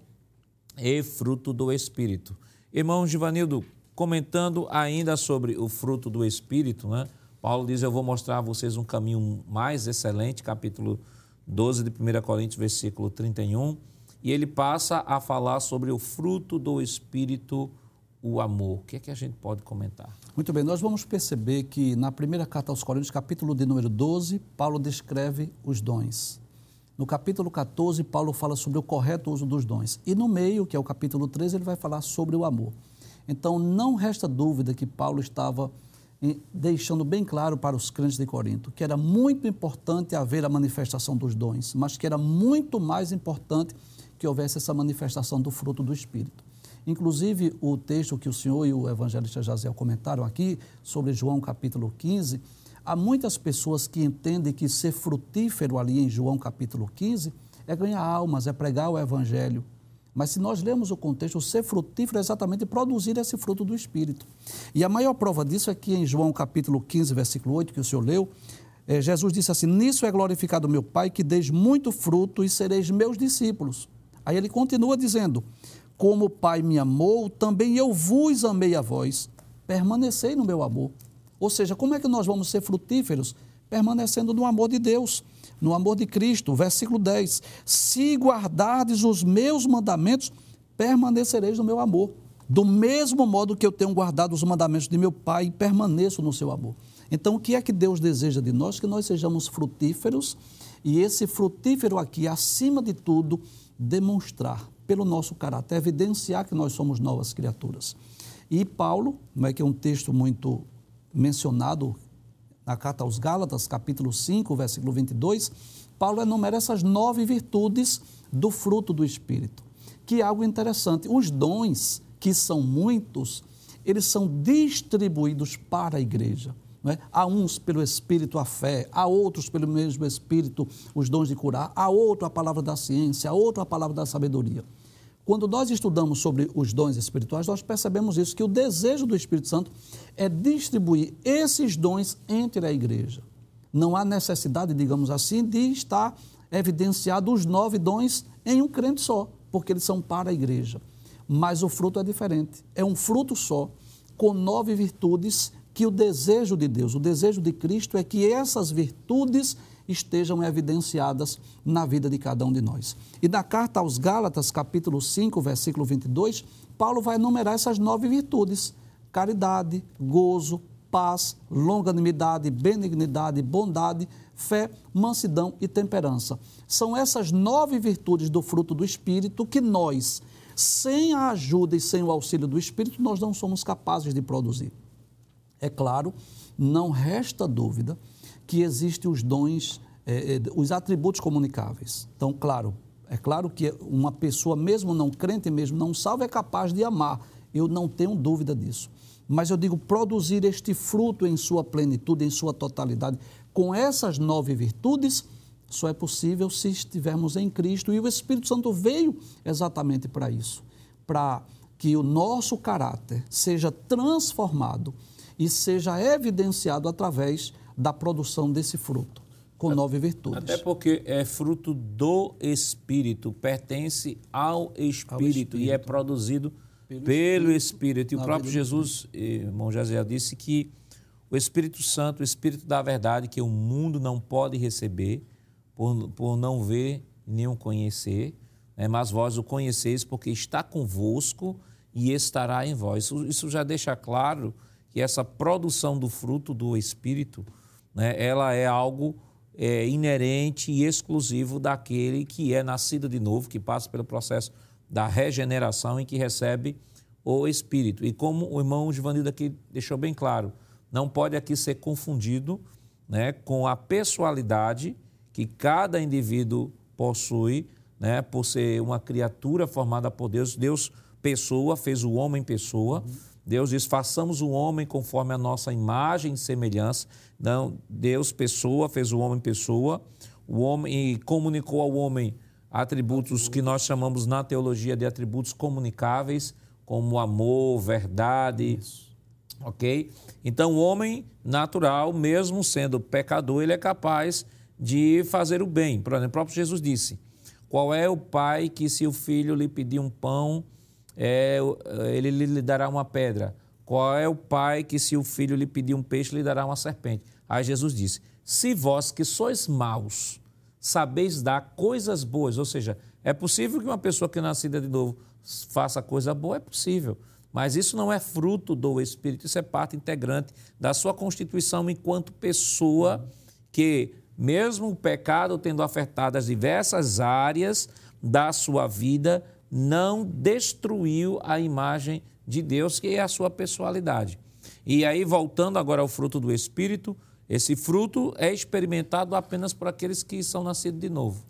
e fruto do Espírito. Irmão Givanildo, comentando ainda sobre o fruto do Espírito, né? Paulo diz: Eu vou mostrar a vocês um caminho mais excelente, capítulo 12 de 1 Coríntios, versículo 31, e ele passa a falar sobre o fruto do Espírito o amor? O que é que a gente pode comentar? Muito bem, nós vamos perceber que na primeira carta aos Coríntios, capítulo de número 12, Paulo descreve os dons. No capítulo 14, Paulo fala sobre o correto uso dos dons. E no meio, que é o capítulo 13, ele vai falar sobre o amor. Então, não resta dúvida que Paulo estava deixando bem claro para os crentes de Corinto que era muito importante haver a manifestação dos dons, mas que era muito mais importante que houvesse essa manifestação do fruto do Espírito. Inclusive, o texto que o senhor e o evangelista Jaziel comentaram aqui, sobre João capítulo 15, há muitas pessoas que entendem que ser frutífero ali em João capítulo 15 é ganhar almas, é pregar o evangelho. Mas se nós lemos o contexto, ser frutífero é exatamente produzir esse fruto do Espírito. E a maior prova disso é que em João capítulo 15, versículo 8, que o senhor leu, é, Jesus disse assim: Nisso é glorificado meu Pai, que deis muito fruto e sereis meus discípulos. Aí ele continua dizendo: Como o Pai me amou, também eu vos amei a vós. Permanecei no meu amor. Ou seja, como é que nós vamos ser frutíferos? Permanecendo no amor de Deus no amor de Cristo. Versículo 10: Se guardardes os meus mandamentos, permanecereis no meu amor. Do mesmo modo que eu tenho guardado os mandamentos de meu Pai permaneço no seu amor. Então, o que é que Deus deseja de nós? Que nós sejamos frutíferos e esse frutífero aqui, acima de tudo, demonstrar pelo nosso caráter, evidenciar que nós somos novas criaturas. E Paulo, não é que é um texto muito mencionado na carta aos Gálatas, capítulo 5, versículo 22, Paulo enumera essas nove virtudes do fruto do Espírito. Que é algo interessante. Os dons, que são muitos, eles são distribuídos para a igreja. É? Há uns pelo Espírito a fé, há outros pelo mesmo Espírito os dons de curar, há outro a palavra da ciência, há outro a palavra da sabedoria. Quando nós estudamos sobre os dons espirituais, nós percebemos isso, que o desejo do Espírito Santo é distribuir esses dons entre a igreja. Não há necessidade, digamos assim, de estar evidenciado os nove dons em um crente só, porque eles são para a igreja. Mas o fruto é diferente. É um fruto só, com nove virtudes, que o desejo de Deus, o desejo de Cristo é que essas virtudes estejam evidenciadas na vida de cada um de nós. E na carta aos Gálatas, capítulo 5, versículo 22, Paulo vai enumerar essas nove virtudes: caridade, gozo, paz, longanimidade, benignidade, bondade, fé, mansidão e temperança. São essas nove virtudes do fruto do Espírito que nós, sem a ajuda e sem o auxílio do Espírito, nós não somos capazes de produzir. É claro, não resta dúvida que existem os dons, é, os atributos comunicáveis. Então, claro, é claro que uma pessoa, mesmo não crente, mesmo não salva, é capaz de amar. Eu não tenho dúvida disso. Mas eu digo, produzir este fruto em sua plenitude, em sua totalidade, com essas nove virtudes, só é possível se estivermos em Cristo. E o Espírito Santo veio exatamente para isso para que o nosso caráter seja transformado e seja evidenciado através da produção desse fruto, com nove virtudes. Até porque é fruto do Espírito, pertence ao Espírito, ao Espírito. e é produzido pelo, pelo Espírito. E o próprio Jesus, irmão José, disse que o Espírito Santo, o Espírito da verdade, que o mundo não pode receber, por, por não ver nem o conhecer, né? mas vós o conheceis porque está convosco e estará em vós. Isso, isso já deixa claro que essa produção do fruto do Espírito né, ela é algo é, inerente e exclusivo daquele que é nascido de novo, que passa pelo processo da regeneração e que recebe o Espírito. E como o irmão Givanildo aqui deixou bem claro, não pode aqui ser confundido né, com a pessoalidade que cada indivíduo possui, né, por ser uma criatura formada por Deus. Deus, pessoa, fez o homem pessoa. Uhum. Deus diz: façamos o homem conforme a nossa imagem e semelhança. Não, Deus, pessoa, fez o homem pessoa. O homem e comunicou ao homem atributos que nós chamamos na teologia de atributos comunicáveis, como amor, verdade. Isso. Ok? Então, o homem natural, mesmo sendo pecador, ele é capaz de fazer o bem. Por exemplo, o próprio Jesus disse: Qual é o pai que, se o filho lhe pedir um pão, é, ele lhe dará uma pedra? Qual é o pai que, se o filho lhe pedir um peixe, lhe dará uma serpente? Aí Jesus disse: Se vós que sois maus, sabeis dar coisas boas, ou seja, é possível que uma pessoa que é nascida de novo faça coisa boa? É possível. Mas isso não é fruto do Espírito, isso é parte integrante da sua constituição enquanto pessoa que, mesmo o pecado tendo afetado as diversas áreas da sua vida, não destruiu a imagem de Deus, que é a sua personalidade. E aí, voltando agora ao fruto do Espírito, esse fruto é experimentado apenas por aqueles que são nascidos de novo.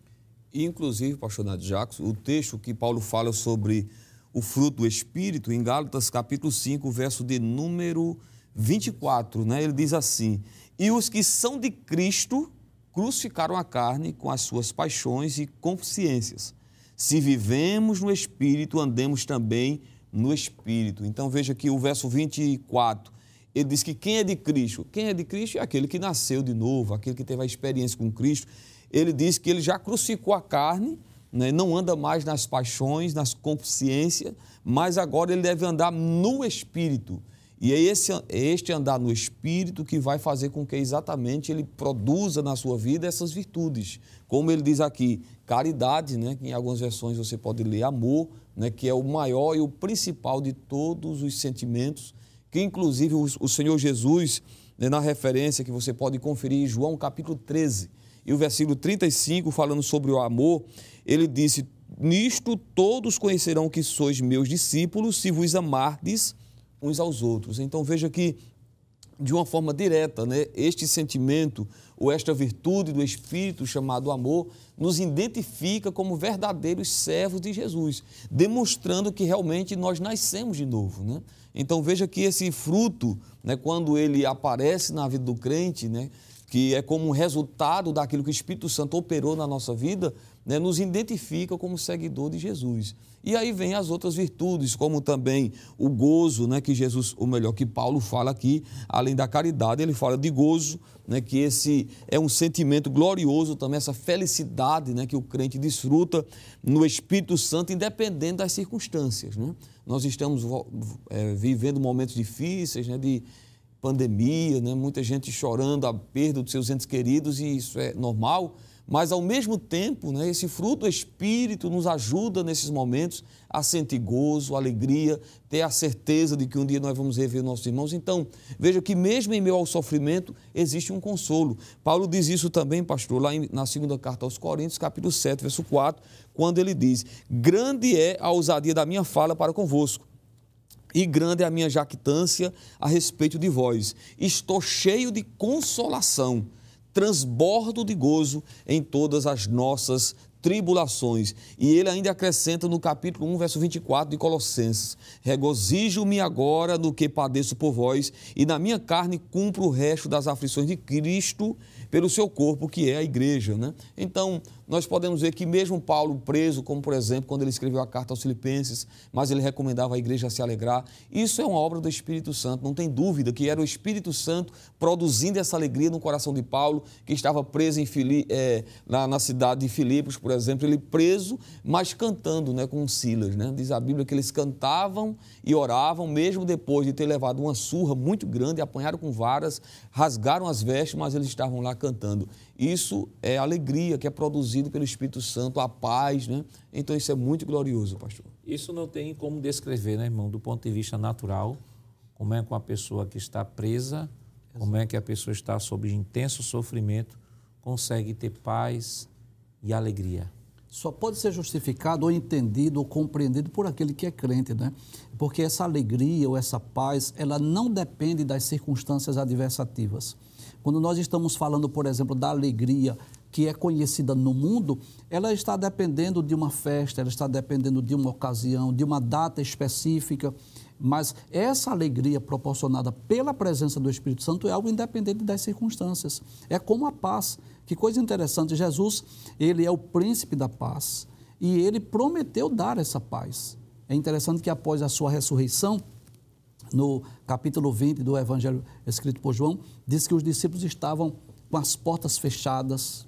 Inclusive, pastor Nath Jacques, o texto que Paulo fala sobre o fruto do Espírito, em Gálatas capítulo 5, verso de número 24, né? ele diz assim: E os que são de Cristo crucificaram a carne com as suas paixões e consciências. Se vivemos no Espírito, andemos também no Espírito. Então veja que o verso 24, ele diz que quem é de Cristo? Quem é de Cristo é aquele que nasceu de novo, aquele que teve a experiência com Cristo ele diz que ele já crucificou a carne, né? não anda mais nas paixões, nas consciências, mas agora ele deve andar no Espírito. E é, esse, é este andar no Espírito que vai fazer com que exatamente ele produza na sua vida essas virtudes. Como ele diz aqui, caridade, né? que em algumas versões você pode ler amor, né? que é o maior e o principal de todos os sentimentos, que inclusive o, o Senhor Jesus, né? na referência que você pode conferir em João capítulo 13, e o versículo 35, falando sobre o amor, ele disse: Nisto todos conhecerão que sois meus discípulos, se vos amardes uns aos outros. Então veja que, de uma forma direta, né, este sentimento ou esta virtude do Espírito chamado amor nos identifica como verdadeiros servos de Jesus, demonstrando que realmente nós nascemos de novo. Né? Então veja que esse fruto, né, quando ele aparece na vida do crente, né, que é como um resultado daquilo que o Espírito Santo operou na nossa vida, né, nos identifica como seguidor de Jesus. E aí vem as outras virtudes, como também o gozo, né, que Jesus, ou melhor, que Paulo fala aqui, além da caridade, ele fala de gozo, né, que esse é um sentimento glorioso também, essa felicidade né, que o crente desfruta no Espírito Santo, independente das circunstâncias. Né? Nós estamos é, vivendo momentos difíceis, né, de pandemia, né? muita gente chorando a perda dos seus entes queridos, e isso é normal, mas ao mesmo tempo, né, esse fruto do Espírito nos ajuda nesses momentos a sentir gozo, alegria, ter a certeza de que um dia nós vamos rever nossos irmãos. Então, veja que mesmo em meio ao sofrimento, existe um consolo. Paulo diz isso também, pastor, lá na segunda carta aos Coríntios, capítulo 7, verso 4, quando ele diz: Grande é a ousadia da minha fala para convosco e grande é a minha jactância a respeito de vós. Estou cheio de consolação, transbordo de gozo em todas as nossas tribulações. E ele ainda acrescenta no capítulo 1, verso 24 de Colossenses: Regozijo-me agora no que padeço por vós, e na minha carne cumpro o resto das aflições de Cristo pelo seu corpo, que é a igreja. Né? Então, nós podemos ver que mesmo Paulo preso, como por exemplo, quando ele escreveu a carta aos Filipenses, mas ele recomendava a igreja se alegrar, isso é uma obra do Espírito Santo, não tem dúvida que era o Espírito Santo produzindo essa alegria no coração de Paulo, que estava preso em Fili, é, na, na, cidade de Filipos, por exemplo, ele preso, mas cantando né, com Silas. Né? Diz a Bíblia que eles cantavam e oravam, mesmo depois de ter levado uma surra muito grande, apanharam com varas, rasgaram as vestes, mas eles estavam lá cantando. Isso é alegria que é produzido pelo Espírito Santo, a paz, né? Então isso é muito glorioso, pastor. Isso não tem como descrever, né, irmão, do ponto de vista natural, como é que uma pessoa que está presa, como é que a pessoa está sob intenso sofrimento, consegue ter paz e alegria. Só pode ser justificado ou entendido ou compreendido por aquele que é crente, né? Porque essa alegria ou essa paz, ela não depende das circunstâncias adversativas. Quando nós estamos falando, por exemplo, da alegria que é conhecida no mundo, ela está dependendo de uma festa, ela está dependendo de uma ocasião, de uma data específica. Mas essa alegria proporcionada pela presença do Espírito Santo é algo independente das circunstâncias. É como a paz. Que coisa interessante, Jesus, ele é o príncipe da paz e ele prometeu dar essa paz. É interessante que após a sua ressurreição, no capítulo 20 do Evangelho escrito por João, diz que os discípulos estavam com as portas fechadas,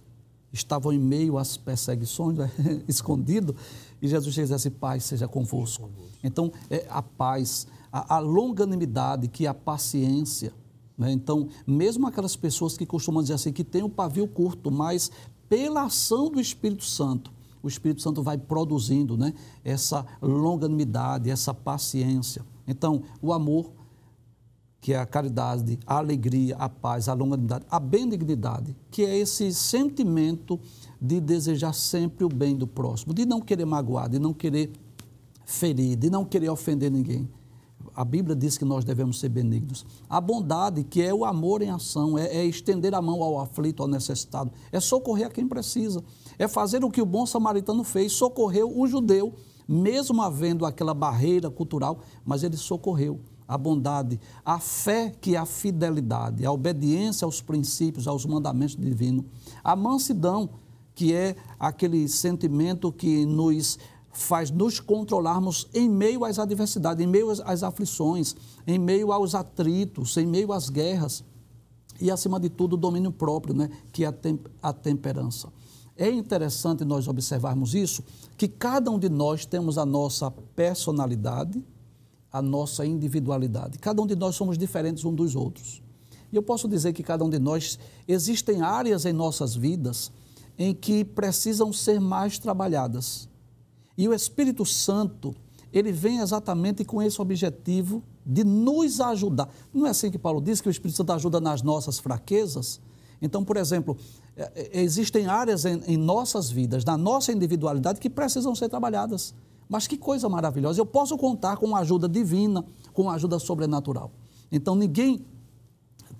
estavam em meio às perseguições, né? escondido, e Jesus diz assim, paz seja convosco. Então, é a paz, a, a longanimidade, que a paciência. Né? Então, mesmo aquelas pessoas que costumam dizer assim, que tem o um pavio curto, mas pela ação do Espírito Santo, o Espírito Santo vai produzindo né, essa longanimidade, essa paciência. Então, o amor, que é a caridade, a alegria, a paz, a longanimidade, a benignidade, que é esse sentimento de desejar sempre o bem do próximo, de não querer magoar, de não querer ferir, de não querer ofender ninguém. A Bíblia diz que nós devemos ser benignos. A bondade, que é o amor em ação, é, é estender a mão ao aflito, ao necessitado, é socorrer a quem precisa, é fazer o que o bom samaritano fez, socorreu o judeu, mesmo havendo aquela barreira cultural, mas ele socorreu. A bondade, a fé que é a fidelidade, a obediência aos princípios, aos mandamentos divinos, a mansidão, que é aquele sentimento que nos faz nos controlarmos em meio às adversidades, em meio às aflições, em meio aos atritos, em meio às guerras e, acima de tudo, o domínio próprio, né, que é a, a temperança. É interessante nós observarmos isso, que cada um de nós temos a nossa personalidade, a nossa individualidade. Cada um de nós somos diferentes uns dos outros. E eu posso dizer que cada um de nós existem áreas em nossas vidas em que precisam ser mais trabalhadas e o Espírito Santo, ele vem exatamente com esse objetivo de nos ajudar. Não é assim que Paulo diz que o Espírito Santo ajuda nas nossas fraquezas? Então, por exemplo, é, é, existem áreas em, em nossas vidas, na nossa individualidade, que precisam ser trabalhadas. Mas que coisa maravilhosa! Eu posso contar com a ajuda divina, com a ajuda sobrenatural. Então, ninguém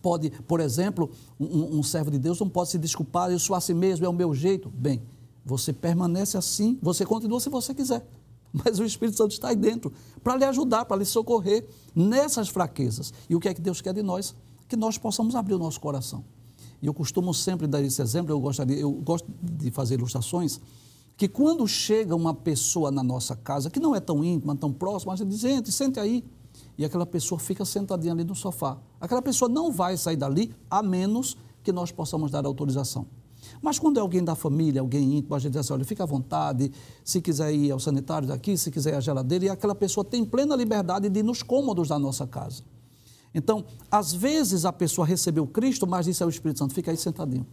pode, por exemplo, um, um servo de Deus não pode se desculpar, eu sou assim mesmo, é o meu jeito. Bem, você permanece assim, você continua se você quiser. Mas o Espírito Santo está aí dentro para lhe ajudar, para lhe socorrer nessas fraquezas. E o que é que Deus quer de nós? Que nós possamos abrir o nosso coração. E eu costumo sempre dar esse exemplo, eu, gostaria, eu gosto de fazer ilustrações, que quando chega uma pessoa na nossa casa, que não é tão íntima, tão próxima, a gente diz, entre, sente aí. E aquela pessoa fica sentadinha ali no sofá. Aquela pessoa não vai sair dali, a menos que nós possamos dar autorização. Mas quando é alguém da família, alguém íntimo, a gente diz assim, olha, fica à vontade, se quiser ir ao sanitário daqui, se quiser ir à geladeira, e aquela pessoa tem plena liberdade de ir nos cômodos da nossa casa. Então, às vezes a pessoa recebeu Cristo, mas disse ao Espírito Santo, fica aí sentadinho.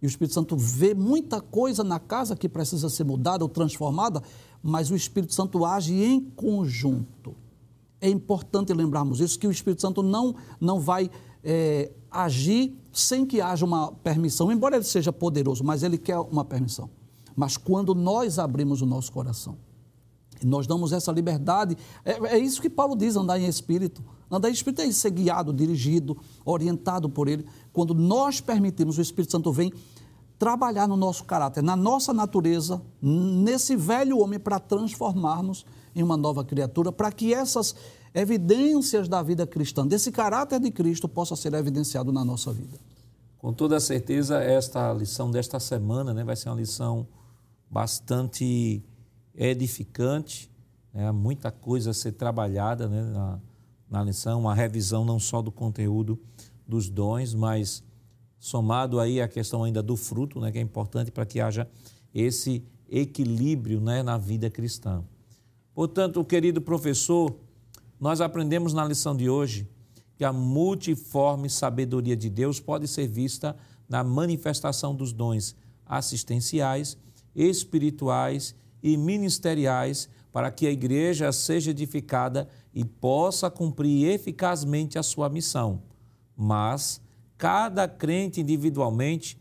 E o Espírito Santo vê muita coisa na casa que precisa ser mudada ou transformada, mas o Espírito Santo age em conjunto. É importante lembrarmos isso, que o Espírito Santo não, não vai é, agir sem que haja uma permissão, embora ele seja poderoso, mas ele quer uma permissão. Mas quando nós abrimos o nosso coração, nós damos essa liberdade, é, é, isso que Paulo diz, andar em espírito. Andar em espírito é ser guiado, dirigido, orientado por ele. Quando nós permitimos, o Espírito Santo vem trabalhar no nosso caráter, na nossa natureza, nesse velho homem, para transformarmos em uma nova criatura, para que essas evidências da vida cristã, desse caráter de Cristo, possa ser evidenciado na nossa vida. Com toda certeza, esta lição desta semana né, vai ser uma lição bastante edificante, né, muita coisa a ser trabalhada né, na, na lição, uma revisão não só do conteúdo dos dons, mas somado aí a questão ainda do fruto, né, que é importante para que haja esse equilíbrio né, na vida cristã. Portanto, querido professor, nós aprendemos na lição de hoje que a multiforme sabedoria de Deus pode ser vista na manifestação dos dons assistenciais, espirituais e ministeriais para que a igreja seja edificada e possa cumprir eficazmente a sua missão. Mas cada crente individualmente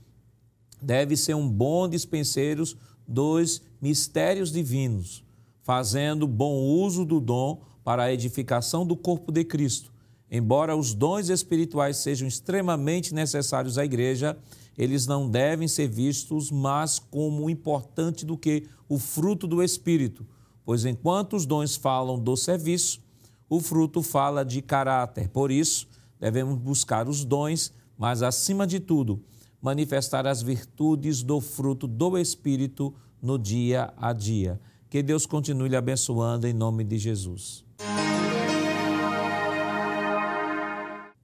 deve ser um bom dispenseiro dos mistérios divinos, fazendo bom uso do dom para a edificação do corpo de Cristo. Embora os dons espirituais sejam extremamente necessários à igreja, eles não devem ser vistos mais como importante do que o fruto do Espírito, pois enquanto os dons falam do serviço, o fruto fala de caráter. Por isso, devemos buscar os dons, mas acima de tudo, manifestar as virtudes do fruto do Espírito no dia a dia. Que Deus continue lhe abençoando em nome de Jesus.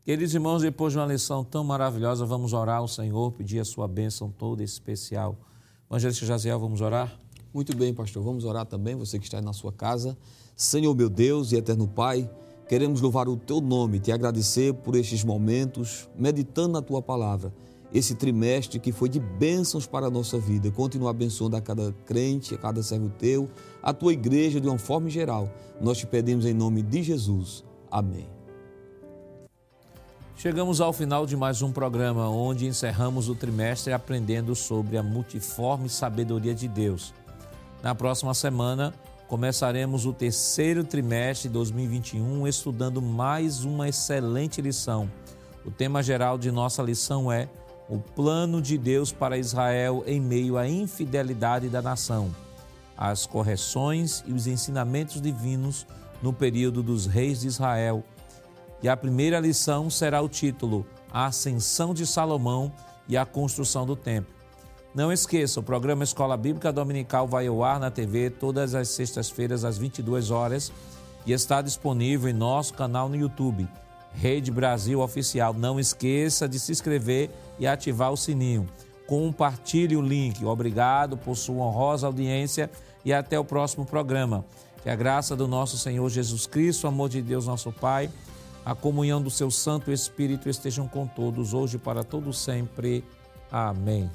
Queridos irmãos, depois de uma lição tão maravilhosa, vamos orar ao Senhor, pedir a sua bênção toda especial. Evangelista Jaziel, vamos orar? Muito bem, pastor. Vamos orar também, você que está aí na sua casa. Senhor, meu Deus e eterno Pai, queremos louvar o teu nome, te agradecer por estes momentos, meditando na tua palavra esse trimestre que foi de bênçãos para a nossa vida. Continua abençoando a cada crente, a cada servo teu, a tua igreja de uma forma geral. Nós te pedimos em nome de Jesus. Amém. Chegamos ao final de mais um programa onde encerramos o trimestre aprendendo sobre a multiforme sabedoria de Deus. Na próxima semana, começaremos o terceiro trimestre de 2021 estudando mais uma excelente lição. O tema geral de nossa lição é o plano de Deus para Israel em meio à infidelidade da nação, as correções e os ensinamentos divinos no período dos reis de Israel. E a primeira lição será o título A Ascensão de Salomão e a Construção do Templo. Não esqueça, o programa Escola Bíblica Dominical vai ao ar na TV todas as sextas-feiras às 22 horas e está disponível em nosso canal no YouTube, Rede Brasil Oficial. Não esqueça de se inscrever e ativar o sininho. Compartilhe o link. Obrigado por sua honrosa audiência e até o próximo programa. Que a graça do nosso Senhor Jesus Cristo, o amor de Deus, nosso Pai, a comunhão do seu Santo Espírito estejam com todos, hoje e para todos sempre. Amém.